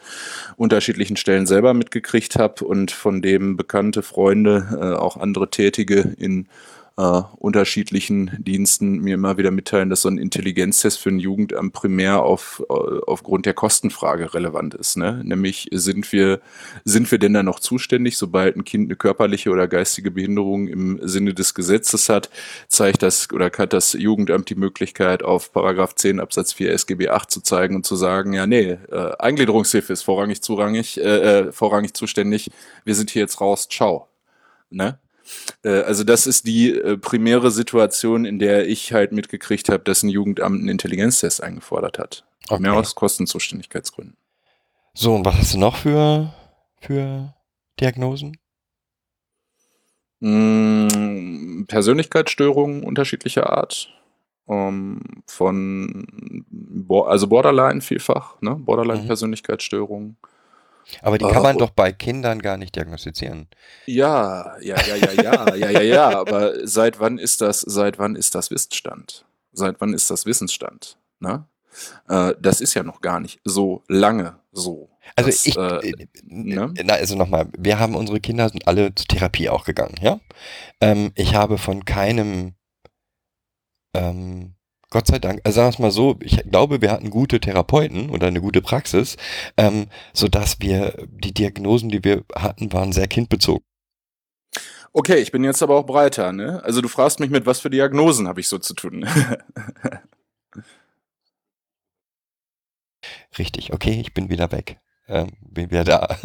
unterschiedlichen Stellen selber mitgekriegt habe und von dem bekannte Freunde, äh, auch andere Tätige in äh, unterschiedlichen Diensten mir immer wieder mitteilen, dass so ein Intelligenztest für ein Jugendamt primär auf, äh, aufgrund der Kostenfrage relevant ist. Ne? Nämlich sind wir, sind wir denn da noch zuständig, sobald ein Kind eine körperliche oder geistige Behinderung im Sinne des Gesetzes hat, zeigt das oder hat das Jugendamt die Möglichkeit, auf Paragraph 10 Absatz 4 SGB 8 zu zeigen und zu sagen, ja, nee, äh, Eingliederungshilfe ist vorrangig zurangig, äh, äh, vorrangig zuständig, wir sind hier jetzt raus, ciao. Ne? Äh, also das ist die äh, primäre Situation, in der ich halt mitgekriegt habe, dass ein Jugendamt einen Intelligenztest eingefordert hat. Okay. Mehr aus Kostenzuständigkeitsgründen. So, und was hast du noch für, für Diagnosen? Mm, Persönlichkeitsstörungen unterschiedlicher Art. Um, ähm, von, also Borderline vielfach, ne? Borderline-Persönlichkeitsstörungen. Mhm. Aber die kann man doch bei Kindern gar nicht diagnostizieren. Ja, ja, ja, ja, ja, ja, ja, ja, aber seit wann ist das, seit wann ist das Wissensstand? Seit wann ist das Wissensstand? Ne? Äh, das ist ja noch gar nicht so lange so. Also dass, ich, äh, äh ne? na, also nochmal, wir haben unsere Kinder sind alle zur Therapie auch gegangen, ja. Ähm, ich habe von keinem ähm, Gott sei Dank, also sagen wir es mal so, ich glaube, wir hatten gute Therapeuten oder eine gute Praxis, ähm, sodass wir, die Diagnosen, die wir hatten, waren sehr kindbezogen. Okay, ich bin jetzt aber auch breiter, ne? Also du fragst mich, mit was für Diagnosen habe ich so zu tun. Richtig, okay, ich bin wieder weg. Ähm, bin wieder da.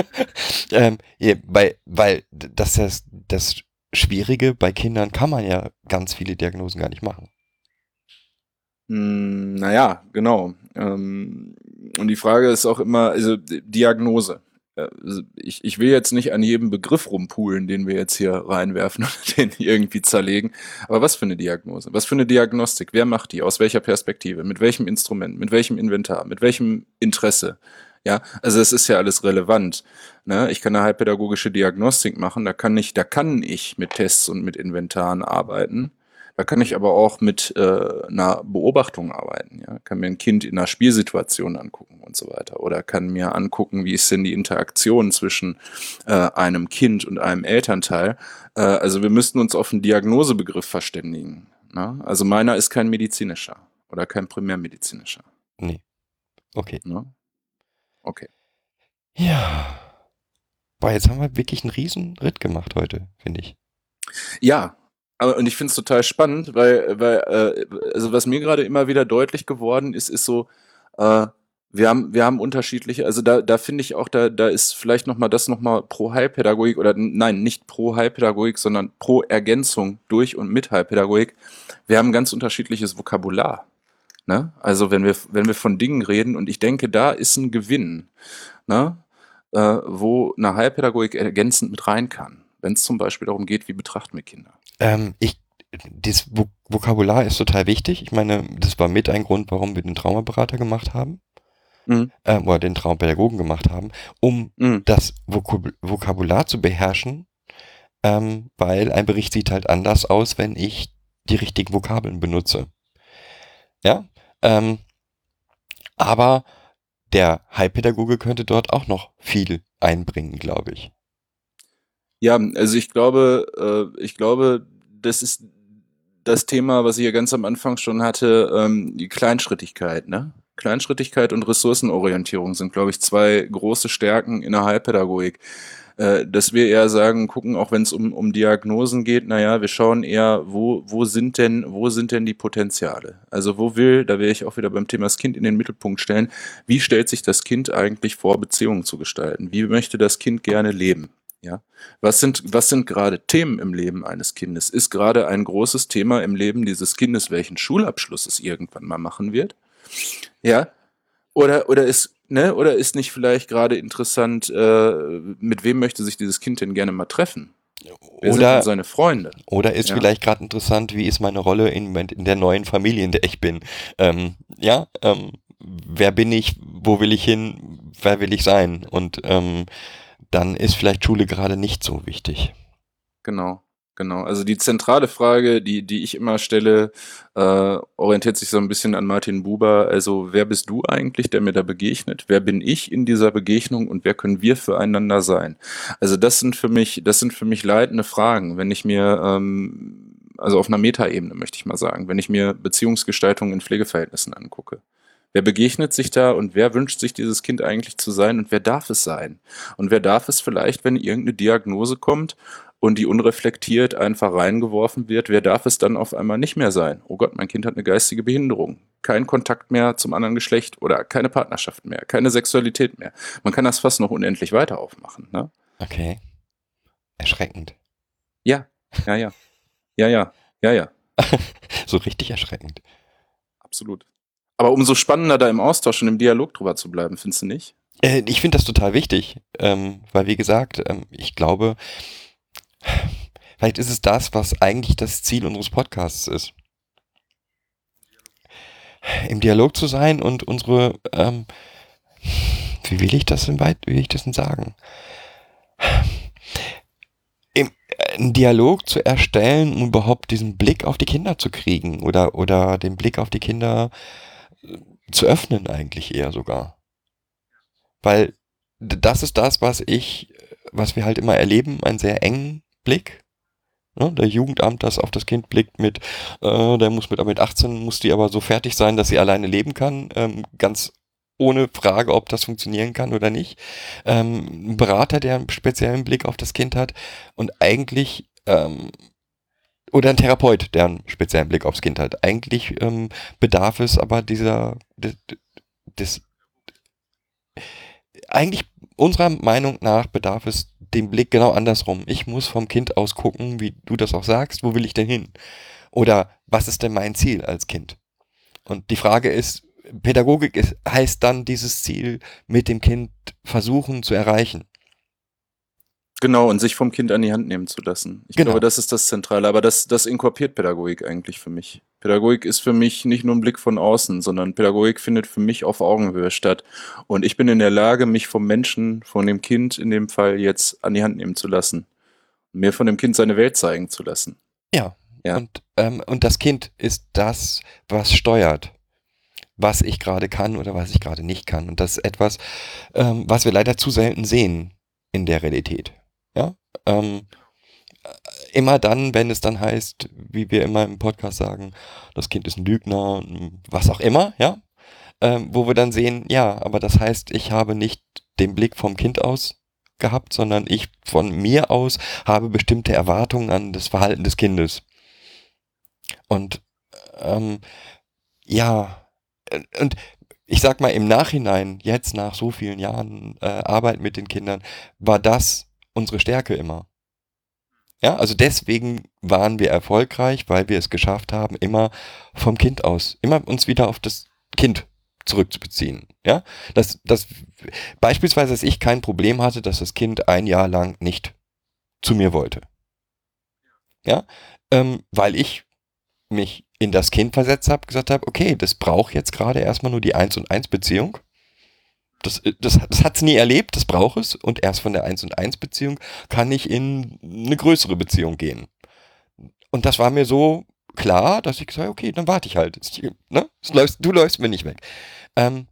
ähm, ja, weil, weil das, das, das Schwierige bei Kindern kann man ja ganz viele Diagnosen gar nicht machen. Hm, naja, genau. Ähm, und die Frage ist auch immer, also Diagnose. Äh, also ich, ich will jetzt nicht an jedem Begriff rumpulen, den wir jetzt hier reinwerfen und den irgendwie zerlegen. Aber was für eine Diagnose? Was für eine Diagnostik? Wer macht die? Aus welcher Perspektive? Mit welchem Instrument? Mit welchem Inventar? Mit welchem Interesse? Ja, also es ist ja alles relevant. Ne? Ich kann eine halbpädagogische Diagnostik machen, da kann ich, da kann ich mit Tests und mit Inventaren arbeiten. Da kann ich aber auch mit äh, einer Beobachtung arbeiten. Ja? Kann mir ein Kind in einer Spielsituation angucken und so weiter. Oder kann mir angucken, wie ist denn die Interaktion zwischen äh, einem Kind und einem Elternteil. Äh, also wir müssten uns auf einen Diagnosebegriff verständigen. Ne? Also meiner ist kein medizinischer. oder kein primärmedizinischer. Nee. Okay. Ne? Okay. Ja. Boah, jetzt haben wir wirklich einen riesen Ritt gemacht heute, finde ich. Ja, aber und ich finde es total spannend, weil, weil äh, also was mir gerade immer wieder deutlich geworden ist, ist so, äh, wir haben, wir haben unterschiedliche, also da, da finde ich auch, da, da ist vielleicht nochmal das nochmal pro Heilpädagogik oder nein, nicht pro Heilpädagogik, sondern pro Ergänzung durch und mit Heilpädagogik. Wir haben ganz unterschiedliches Vokabular. Ne? Also wenn wir, wenn wir von Dingen reden und ich denke, da ist ein Gewinn, ne? äh, wo eine Heilpädagogik ergänzend mit rein kann. Wenn es zum Beispiel darum geht, wie betrachten wir Kinder. Ähm, ich, das Vok Vokabular ist total wichtig. Ich meine, das war mit ein Grund, warum wir den Traumaberater gemacht haben. Mhm. äh, oder den Traumpädagogen gemacht haben, um Mhm. das Vokab Vokabular zu beherrschen, ähm, weil ein Bericht sieht halt anders aus, wenn ich die richtigen Vokabeln benutze. Ja, ähm, aber der Heilpädagoge könnte dort auch noch viel einbringen, glaube ich. Ja, also ich glaube, äh, ich glaube, das ist das Thema, was ich ja ganz am Anfang schon hatte, ähm, die Kleinschrittigkeit, ne? Kleinschrittigkeit und Ressourcenorientierung sind, glaube ich, zwei große Stärken in der Heilpädagogik. Äh, dass wir eher sagen, gucken, auch wenn es um, um Diagnosen geht, naja, wir schauen eher, wo, wo sind denn, wo sind denn die Potenziale? Also wo will, da wäre ich auch wieder beim Thema das Kind in den Mittelpunkt stellen, wie stellt sich das Kind eigentlich vor, Beziehungen zu gestalten? Wie möchte das Kind gerne leben? Ja, was sind, was sind gerade Themen im Leben eines Kindes? Ist gerade ein großes Thema im Leben dieses Kindes, welchen Schulabschluss es irgendwann mal machen wird? Ja, oder, oder ist, ne, oder ist nicht vielleicht gerade interessant, äh, mit wem möchte sich dieses Kind denn gerne mal treffen? Wer Oder, seine Freunde? oder ist Ja. vielleicht gerade interessant, wie ist meine Rolle in, in der neuen Familie, in der ich bin? Ähm, ja, ähm, wer bin ich, wo will ich hin, wer will ich sein? Und ähm, dann ist vielleicht Schule gerade nicht so wichtig. Genau, genau. Also die zentrale Frage, die, die ich immer stelle, äh, orientiert sich so ein bisschen an Martin Buber. Also wer bist du eigentlich, der mir da begegnet? Wer bin ich in dieser Begegnung und wer können wir füreinander sein? Also das sind für mich, das sind für mich leitende Fragen, wenn ich mir ähm, also auf einer Metaebene möchte ich mal sagen, wenn ich mir Beziehungsgestaltung in Pflegeverhältnissen angucke. Wer begegnet sich da und wer wünscht sich dieses Kind eigentlich zu sein und wer darf es sein? Und wer darf es vielleicht, wenn irgendeine Diagnose kommt und die unreflektiert einfach reingeworfen wird, wer darf es dann auf einmal nicht mehr sein? Oh Gott, mein Kind hat eine geistige Behinderung. Kein Kontakt mehr zum anderen Geschlecht oder keine Partnerschaft mehr, keine Sexualität mehr. Man kann das fast noch unendlich weiter aufmachen. Ne? Okay. Erschreckend. Ja, ja, ja. Ja, ja, ja, ja, So richtig erschreckend. absolut. Aber umso spannender da im Austausch und im Dialog drüber zu bleiben, findest du nicht? Äh, ich finde das total wichtig, ähm, weil wie gesagt, ähm, ich glaube, vielleicht ist es das, was eigentlich das Ziel unseres Podcasts ist. Im Dialog zu sein und unsere, ähm, wie will ich das denn weit, wie will ich das denn sagen? Im, äh, einen Dialog zu erstellen, um überhaupt diesen Blick auf die Kinder zu kriegen oder, oder den Blick auf die Kinder äh, zu öffnen eigentlich eher sogar. Weil das ist das, was ich, was wir halt immer erleben, einen sehr engen Blick. Ne? Der Jugendamt, das auf das Kind blickt mit, äh, der muss mit, mit 18, muss die aber so fertig sein, dass sie alleine leben kann, ähm, ganz ohne Frage, ob das funktionieren kann oder nicht. Ähm, ein Berater, der einen speziellen Blick auf das Kind hat und eigentlich, ähm, oder ein Therapeut, der einen speziellen Blick aufs Kind hat. Eigentlich ähm, bedarf es aber dieser, des, des eigentlich unserer Meinung nach bedarf es dem Blick genau andersrum. Ich muss vom Kind aus gucken, wie du das auch sagst, wo will ich denn hin? Oder was ist denn mein Ziel als Kind? Und die Frage ist, Pädagogik ist, heißt dann dieses Ziel mit dem Kind versuchen zu erreichen. Genau, und sich vom Kind an die Hand nehmen zu lassen. Ich Genau. glaube, das ist das Zentrale. Aber das, das inkorporiert Pädagogik eigentlich für mich. Pädagogik ist für mich nicht nur ein Blick von außen, sondern Pädagogik findet für mich auf Augenhöhe statt. Und ich bin in der Lage, mich vom Menschen, von dem Kind in dem Fall jetzt an die Hand nehmen zu lassen. Mir von dem Kind seine Welt zeigen zu lassen. Ja. Ja. Und, ähm, und das Kind ist das, was steuert, was ich gerade kann oder was ich gerade nicht kann. Und das ist etwas, ähm, was wir leider zu selten sehen in der Realität. Ja. Ähm, immer dann, wenn es dann heißt, wie wir immer im Podcast sagen, das Kind ist ein Lügner, was auch immer, ja, ähm, wo wir dann sehen, ja, aber das heißt, ich habe nicht den Blick vom Kind aus gehabt, sondern ich von mir aus habe bestimmte Erwartungen an das Verhalten des Kindes. Und ähm, ja, und ich sag mal im Nachhinein, jetzt nach so vielen Jahren äh, Arbeit mit den Kindern, war das unsere Stärke immer. Ja, also deswegen waren wir erfolgreich, weil wir es geschafft haben, immer vom Kind aus, immer uns wieder auf das Kind zurückzubeziehen. Ja, dass, dass beispielsweise, dass ich kein Problem hatte, dass das Kind ein Jahr lang nicht zu mir wollte. Ja, ähm, weil ich mich in das Kind versetzt habe, gesagt habe, okay, das braucht jetzt gerade erstmal nur die 1 und 1 Beziehung. Das, das, das hat es nie erlebt, das braucht es. Und erst von der 1 und 1 Beziehung kann ich in eine größere Beziehung gehen. Und das war mir so klar, dass ich gesagt habe, okay, dann warte ich halt. Ne? Du läufst mir nicht weg. Ähm,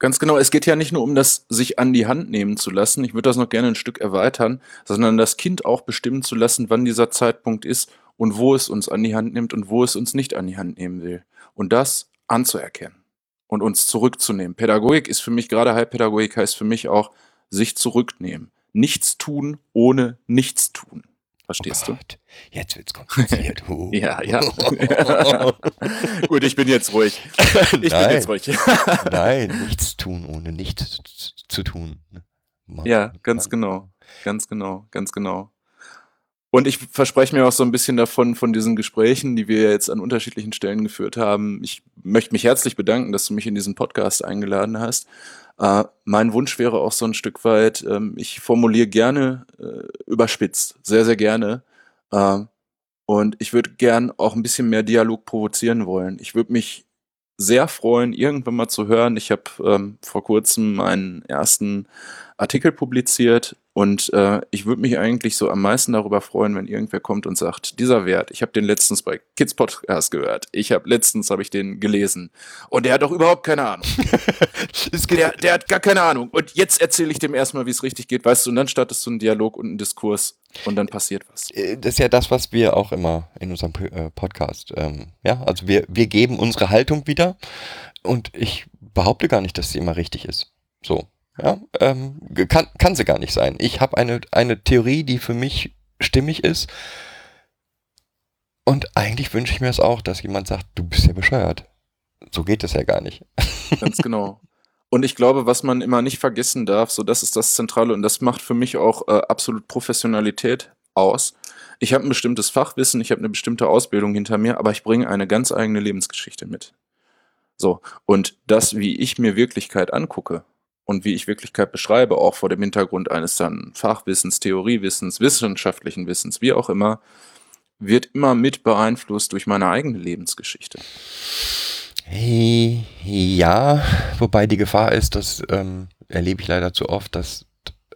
Ganz genau, es geht ja nicht nur um das sich an die Hand nehmen zu lassen, ich würde das noch gerne ein Stück erweitern, sondern das Kind auch bestimmen zu lassen, wann dieser Zeitpunkt ist und wo es uns an die Hand nimmt und wo es uns nicht an die Hand nehmen will. Und das anzuerkennen und uns zurückzunehmen. Pädagogik ist für mich, gerade Heilpädagogik heißt für mich auch, sich zurücknehmen. Nichts tun ohne nichts tun. Verstehst oh du? Jetzt wird's kompliziert. Ja, ja. Gut, ich bin jetzt ruhig. Ich Nein. bin jetzt ruhig. Nein, nichts tun, ohne nichts zu tun. Mann. Ja, ganz genau. Ganz genau, ganz genau. Und ich verspreche mir auch so ein bisschen davon, von diesen Gesprächen, die wir jetzt an unterschiedlichen Stellen geführt haben. Ich möchte mich herzlich bedanken, dass du mich in diesen Podcast eingeladen hast. Äh, mein Wunsch wäre auch so ein Stück weit, ähm, ich formuliere gerne äh, überspitzt, sehr, sehr gerne. Äh, und ich würde gern auch ein bisschen mehr Dialog provozieren wollen. Ich würde mich sehr freuen, irgendwann mal zu hören. Ich habe ähm, vor kurzem meinen ersten Artikel publiziert und äh, ich würde mich eigentlich so am meisten darüber freuen, wenn irgendwer kommt und sagt, dieser Wert, ich habe den letztens bei Kids Podcast gehört. Ich habe letztens habe ich den gelesen und der hat doch überhaupt keine Ahnung. der, der hat gar keine Ahnung und jetzt erzähle ich dem erstmal, wie es richtig geht, weißt du, und dann startest du einen Dialog und einen Diskurs und dann passiert was. Äh, Das ist ja das, was wir auch immer in unserem äh, Podcast, ähm, ja, also wir, wir geben unsere Haltung wieder und ich behaupte gar nicht, dass sie immer richtig ist. So, ja, ähm, kann, kann sie gar nicht sein. Ich habe eine, eine Theorie, die für mich stimmig ist. Und eigentlich wünsche ich mir es auch, dass jemand sagt, du bist ja bescheuert. So geht es ja gar nicht. Ganz genau. Und ich glaube, was man immer nicht vergessen darf, so das ist das Zentrale und das macht für mich auch äh, absolut Professionalität aus. Ich habe ein bestimmtes Fachwissen, ich habe eine bestimmte Ausbildung hinter mir, aber ich bringe eine ganz eigene Lebensgeschichte mit. So, und das, wie ich mir Wirklichkeit angucke und wie ich Wirklichkeit beschreibe, auch vor dem Hintergrund eines dann Fachwissens, Theoriewissens, wissenschaftlichen Wissens, wie auch immer, wird immer mit beeinflusst durch meine eigene Lebensgeschichte. Ja, wobei die Gefahr ist, das ähm, erlebe ich leider zu oft, dass,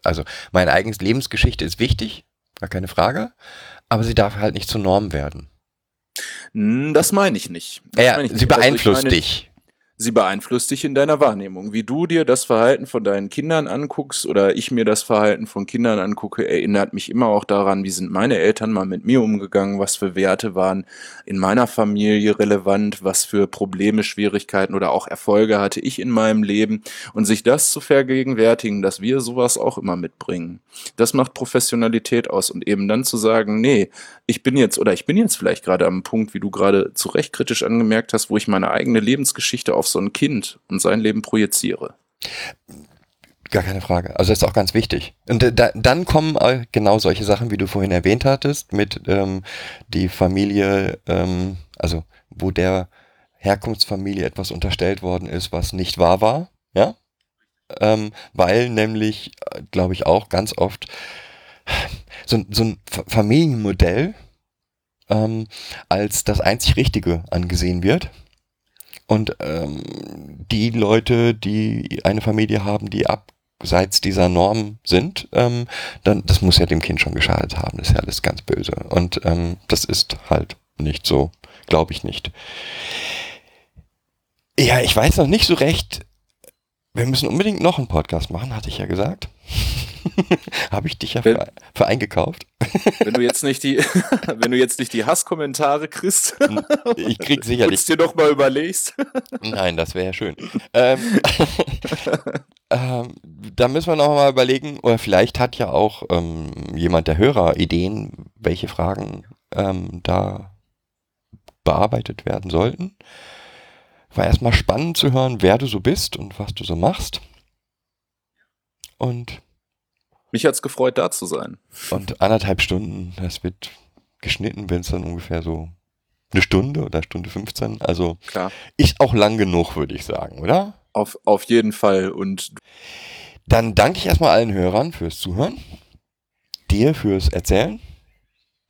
also meine eigene Lebensgeschichte ist wichtig, gar keine Frage, aber sie darf halt nicht zur Norm werden. Hm, Das meine ich nicht. Das Ja, meine ich sie nicht. Also beeinflusst meine, dich. Sie beeinflusst dich in deiner Wahrnehmung. Wie du dir das Verhalten von deinen Kindern anguckst oder ich mir das Verhalten von Kindern angucke, erinnert mich immer auch daran, wie sind meine Eltern mal mit mir umgegangen, was für Werte waren in meiner Familie relevant, was für Probleme, Schwierigkeiten oder auch Erfolge hatte ich in meinem Leben. Und sich das zu vergegenwärtigen, dass wir sowas auch immer mitbringen, das macht Professionalität aus. Und eben dann zu sagen, nee, ich bin jetzt oder ich bin jetzt vielleicht gerade am Punkt, wie du gerade zu Recht kritisch angemerkt hast, wo ich meine eigene Lebensgeschichte auf so ein Kind und sein Leben projiziere. Gar keine Frage. Also das ist auch ganz wichtig. Und äh, da, dann kommen äh, genau solche Sachen, wie du vorhin erwähnt hattest, mit ähm, die Familie, ähm, also wo der Herkunftsfamilie etwas unterstellt worden ist, was nicht wahr war, ja, ähm, weil nämlich, glaube ich, auch ganz oft so, so ein Fa- Familienmodell ähm, als das einzig Richtige angesehen wird. Und ähm, die Leute, die eine Familie haben, die abseits dieser Norm sind, ähm, dann das muss ja dem Kind schon geschadet haben. Das ist ja alles ganz böse. Und ähm, das ist halt nicht so, glaube ich nicht. Ja, ich weiß noch nicht so recht. Wir müssen unbedingt noch einen Podcast machen, hatte ich ja gesagt. Habe ich dich ja Wenn- für, für eingekauft. Wenn du jetzt nicht die, wenn du jetzt nicht die Hasskommentare kriegst, Ich krieg und sicherlich. dir doch mal überlegst. Nein, das wäre ja schön. Ähm, ähm, da müssen wir noch mal überlegen, oder vielleicht hat ja auch ähm, jemand der Hörer Ideen, welche Fragen ähm, da bearbeitet werden sollten. War erstmal spannend zu hören, wer du so bist und was du so machst. Und, Mich hat's gefreut, da zu sein. und anderthalb Stunden, das wird geschnitten, wenn es dann ungefähr so eine Stunde oder Stunde 15. Also Klar. ist auch lang genug, würde ich sagen, oder? Auf, auf jeden Fall. Und Dann danke ich erstmal allen Hörern fürs Zuhören, dir fürs Erzählen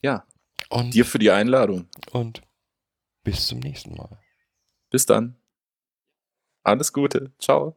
ja, und, dir für die Einladung. und bis zum nächsten Mal. Bis dann. Alles Gute. Ciao.